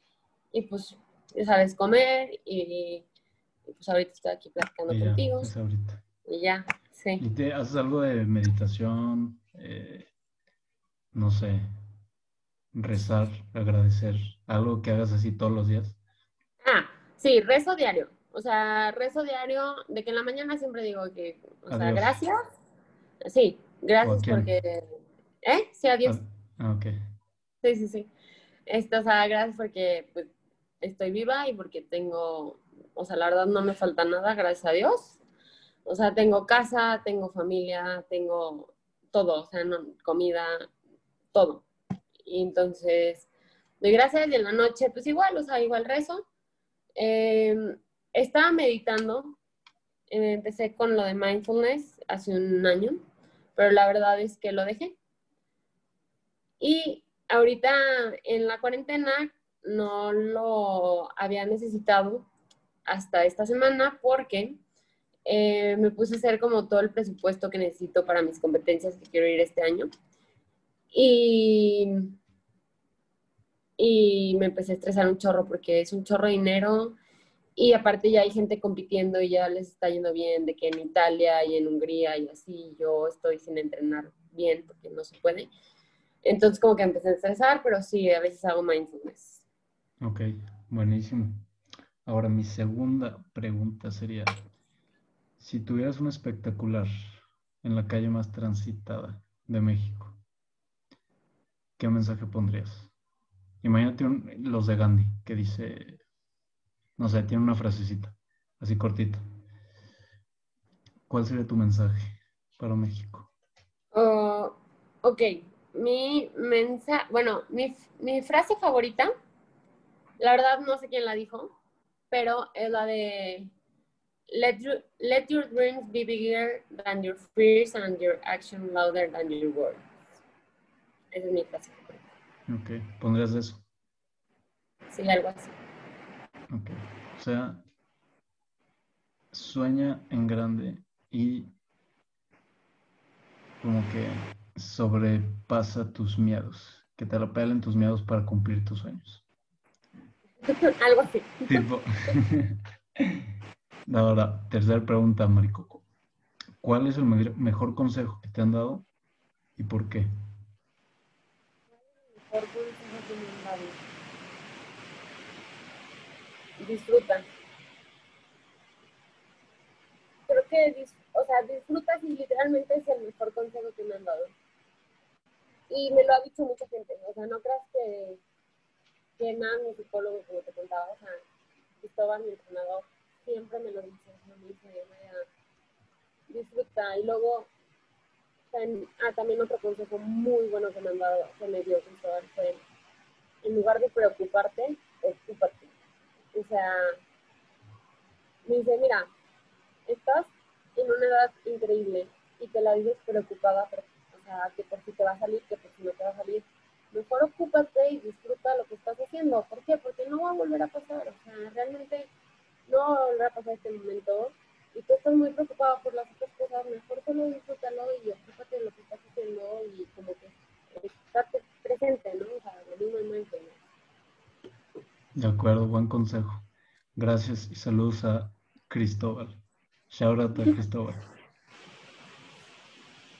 y pues, ya sabes, comer y, pues ahorita estoy aquí platicando contigo. Y ya, sí. ¿Y te haces algo de meditación? no sé, rezar, agradecer, algo que hagas así todos los días? Ah, sí, rezo diario. O sea, rezo diario de que en la mañana siempre digo que, o sea, gracias. Sí, gracias porque... ¿Eh? Sí, adiós. Ah, ok. Sí, sí, sí. Esto, o sea, gracias porque pues, estoy viva y porque tengo, o sea, la verdad no me falta nada, gracias a Dios. O sea, tengo casa, tengo familia, tengo todo, o sea, comida, todo. Y entonces, doy gracias y en la noche, pues igual, o sea, igual rezo. Em, estaba meditando, eh, empecé con lo de mindfulness hace un año, pero la verdad es que lo dejé. Y ahorita en la cuarentena no lo había necesitado hasta esta semana porque eh, me puse a hacer como todo el presupuesto que necesito para mis competencias que quiero ir este año. Y, y me empecé a estresar un chorro porque es un chorro de dinero y aparte ya hay gente compitiendo y ya les está yendo bien, de que en Italia y en Hungría y así yo estoy sin entrenar bien porque no se puede. Entonces como que empecé a estresar, pero sí, a veces hago mindfulness. Ok, buenísimo. Ahora mi segunda pregunta sería, si tuvieras un espectacular en la calle más transitada de México, ¿qué mensaje pondrías? Imagínate los de Gandhi, que dice, no sé, tiene una frasecita, así cortita. ¿Cuál sería tu mensaje para México? Oh, ok, mi mensaje, bueno, mi, mi frase favorita, la verdad no sé quién la dijo, pero es la de let, let your dreams be bigger than your fears and your action louder than your words. Esa es mi frase. Ok, ¿pondrías eso? Sí, algo así. Ok, o sea, sueña en grande y como que sobrepasa tus miedos, que te lo pelen tus miedos para cumplir tus sueños. [LAUGHS] algo así. Tipo. [LAUGHS] Ahora, tercera pregunta, Maricoco. ¿Cuál es el mejor consejo que te han dado y por qué? Disfruta. Creo que, o sea, disfrutas y literalmente es el mejor consejo que me han dado. Y me lo ha dicho mucha gente, o sea, no creas que, que nada, mi psicólogo, como te contaba, o sea, Cristóbal, mi entrenador, siempre me lo dice, me dice, disfruta. Y luego ah, también otro consejo muy bueno que me han dado, que me dio Cristóbal fue, en lugar de preocuparte, ocúpate. O sea, me dice, mira, estás en una edad increíble y te la vives preocupada, o sea, que por si te va a salir, que por si no te va a salir. Mejor ocúpate y disfruta lo que estás haciendo. ¿Por qué? Porque no va a volver a pasar. O sea, realmente no va a volver a pasar este momento y tú estás muy preocupado por las otras cosas, mejor solo disfrútalo y ocúpate de lo que estás haciendo y como que estate presente, ¿no? O sea, lo mismo momento, ¿no? De acuerdo, buen consejo. Gracias y saludos a Cristóbal. Shout out a Cristóbal.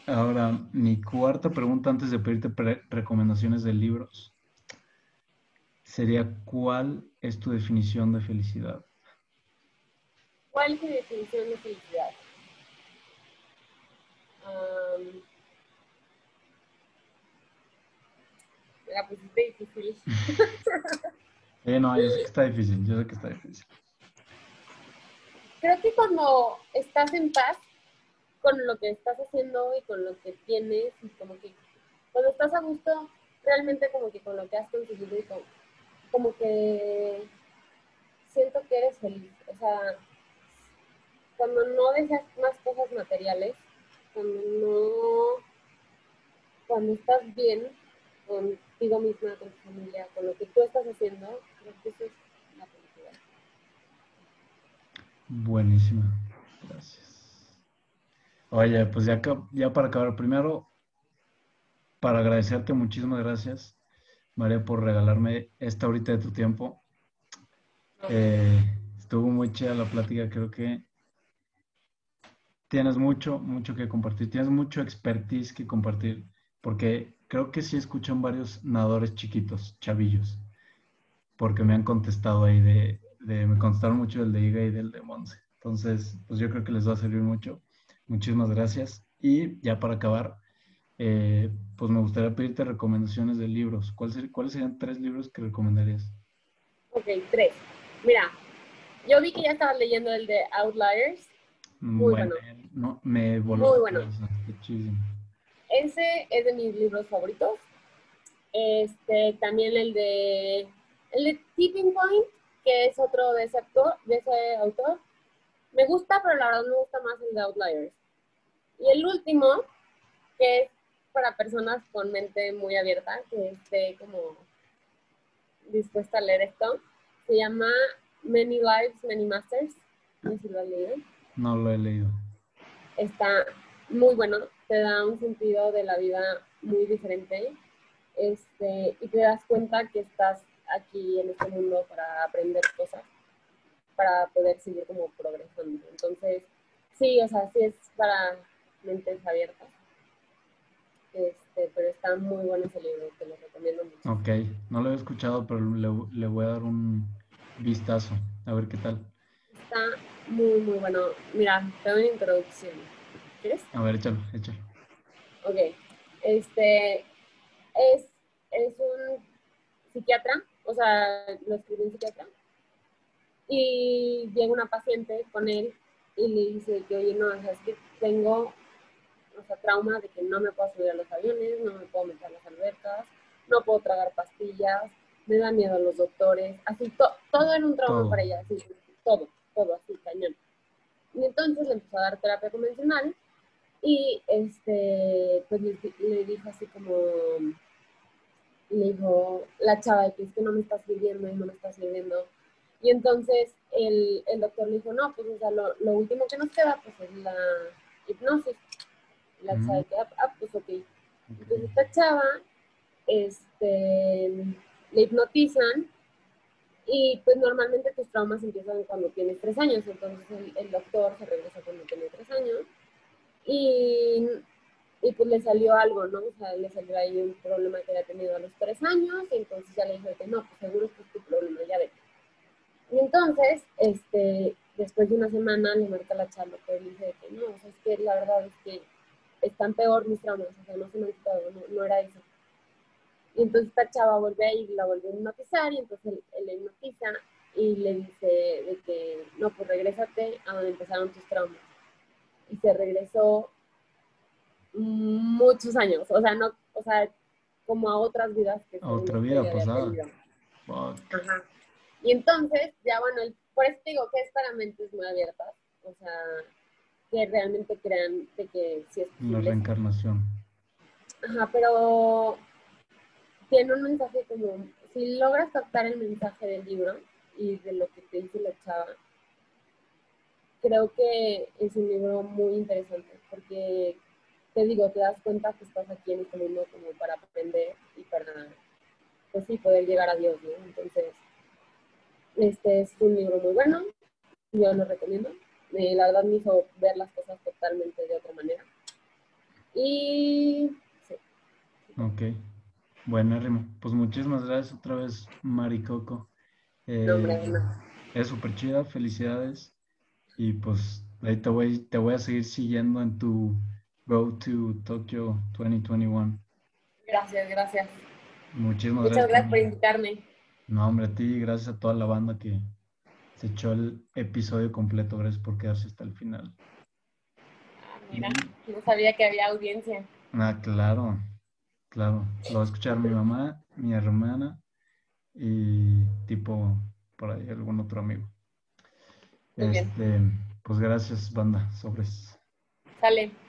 Ahora, mi cuarta pregunta antes de pedirte recomendaciones de libros sería, ¿cuál es tu definición de felicidad? ¿Cuál es mi definición de felicidad? Um, me la pusiste difícil. [LAUGHS] eh, no, yo sé que está difícil, yo sé que está difícil. Creo que cuando estás en paz con lo que estás haciendo y con lo que tienes, y como que cuando estás a gusto, realmente como que con lo que has conseguido y como que siento que eres feliz. O sea, cuando no deseas más cosas materiales, cuando no, cuando estás bien, contigo misma, con tu familia, con lo que tú estás haciendo, creo que eso es la felicidad. Buenísima, gracias. Oye, pues ya, ya para acabar, primero, para agradecerte, muchísimas gracias, María, por regalarme esta horita de tu tiempo. Eh, estuvo muy chida la plática, creo que tienes mucho, mucho que compartir, tienes mucho expertise que compartir, porque creo que sí escuchan varios nadadores chiquitos, chavillos, porque me han contestado ahí de, me contestaron mucho del de Iga y del de Monse. Entonces, pues yo creo que les va a servir mucho. Muchísimas gracias. Y ya para acabar, eh, pues me gustaría pedirte recomendaciones de libros. ¿Cuáles, ¿Cuáles serían tres libros que recomendarías? Ok, tres. Mira, yo vi que ya estabas leyendo el de Outliers muy bueno. No, me voló. Muy bueno. Ese es de mis libros favoritos. Este, también el de, el de Tipping Point, que es otro de ese, actor, de ese autor. Me gusta, pero la verdad me gusta más el de Outliers. Y el último, que es para personas con mente muy abierta, que esté como dispuesta a leer esto, se llama Many Lives, Many Masters. No sé si lo han leído. No lo he leído. Está muy bueno, te da un sentido de la vida muy diferente este, y te das cuenta que estás aquí en este mundo para aprender cosas, para poder seguir como progresando. Entonces, sí, o sea, sí es para mentes abiertas. Este, pero está muy bueno ese libro, te lo recomiendo mucho. Ok, no lo he escuchado, pero le, le voy a dar un vistazo, a ver qué tal. Está muy, muy bueno. Mira, tengo una introducción. ¿Quieres? A ver, échalo, échalo. Ok. Este es, es un psiquiatra, o sea, lo escribió un psiquiatra. Y llega una paciente con él y le dice que, oye, no, o sea, es que tengo o sea, trauma de que no me puedo subir a los aviones, no me puedo meter a las albercas, no puedo tragar pastillas, me da miedo a los doctores, así, todo era un trauma para ella, así, todo todo así, cañón. Y entonces le empezó a dar terapia convencional y este, pues le, dijo así como, le dijo la chava que es que no me estás sirviendo y no me estás sirviendo. Y entonces el, el doctor le dijo, no, pues o sea, lo, lo, último que nos queda pues es la hipnosis. La chava que, ah, pues ok. Entonces esta chava, este, le hipnotizan y pues normalmente tus traumas empiezan cuando tienes tres años, entonces el, doctor se regresa cuando tiene tres años y, y, pues le salió algo, ¿no? O sea, le salió ahí un problema que había tenido a los tres años y entonces ya le dijo que no, pues seguro que es tu problema, ya ve. Y entonces, este, después de una semana le marca la charla que le dice que no, o sea, es que la verdad es que están peor mis traumas, o sea, no se me han quitado, no, no era eso. Y entonces esta chava vuelve a ir, la vuelve a hipnotizar y entonces él, le hipnotiza y le dice de que, no, pues regrésate a donde empezaron tus traumas. Y se regresó muchos años, o sea, no, o sea, como a otras vidas que a otra vida pasada. Ajá. Y entonces, ya bueno, el, por eso digo que es para mentes muy abiertas, o sea, que realmente crean de que sí es posible. La reencarnación. Ajá, pero tiene un mensaje como, si logras captar el mensaje del libro y de lo que te dice la chava, creo que es un libro muy interesante porque te digo, te das cuenta que estás aquí en este mundo como para aprender y para, pues sí, poder llegar a Dios, ¿no? Entonces, este es un libro muy bueno, yo lo recomiendo. Eh, la verdad me hizo ver las cosas totalmente de otra manera. Y sí. Ok. Bueno, Rimo, pues muchísimas gracias otra vez, Mari Coco. Eh, es súper chida, felicidades. Y pues ahí te voy, te voy a seguir siguiendo en tu Go to Tokyo 2021. Gracias, gracias. Muchísimas Muchas gracias. por invitarme. No, hombre, a ti, gracias a toda la banda que se echó el episodio completo. Gracias por quedarse hasta el final. Ah, mira, no sabía que había audiencia. Ah, claro. Claro, lo va a escuchar mi mamá, mi hermana y tipo por ahí algún otro amigo. este, pues gracias, banda, sobres. Sale.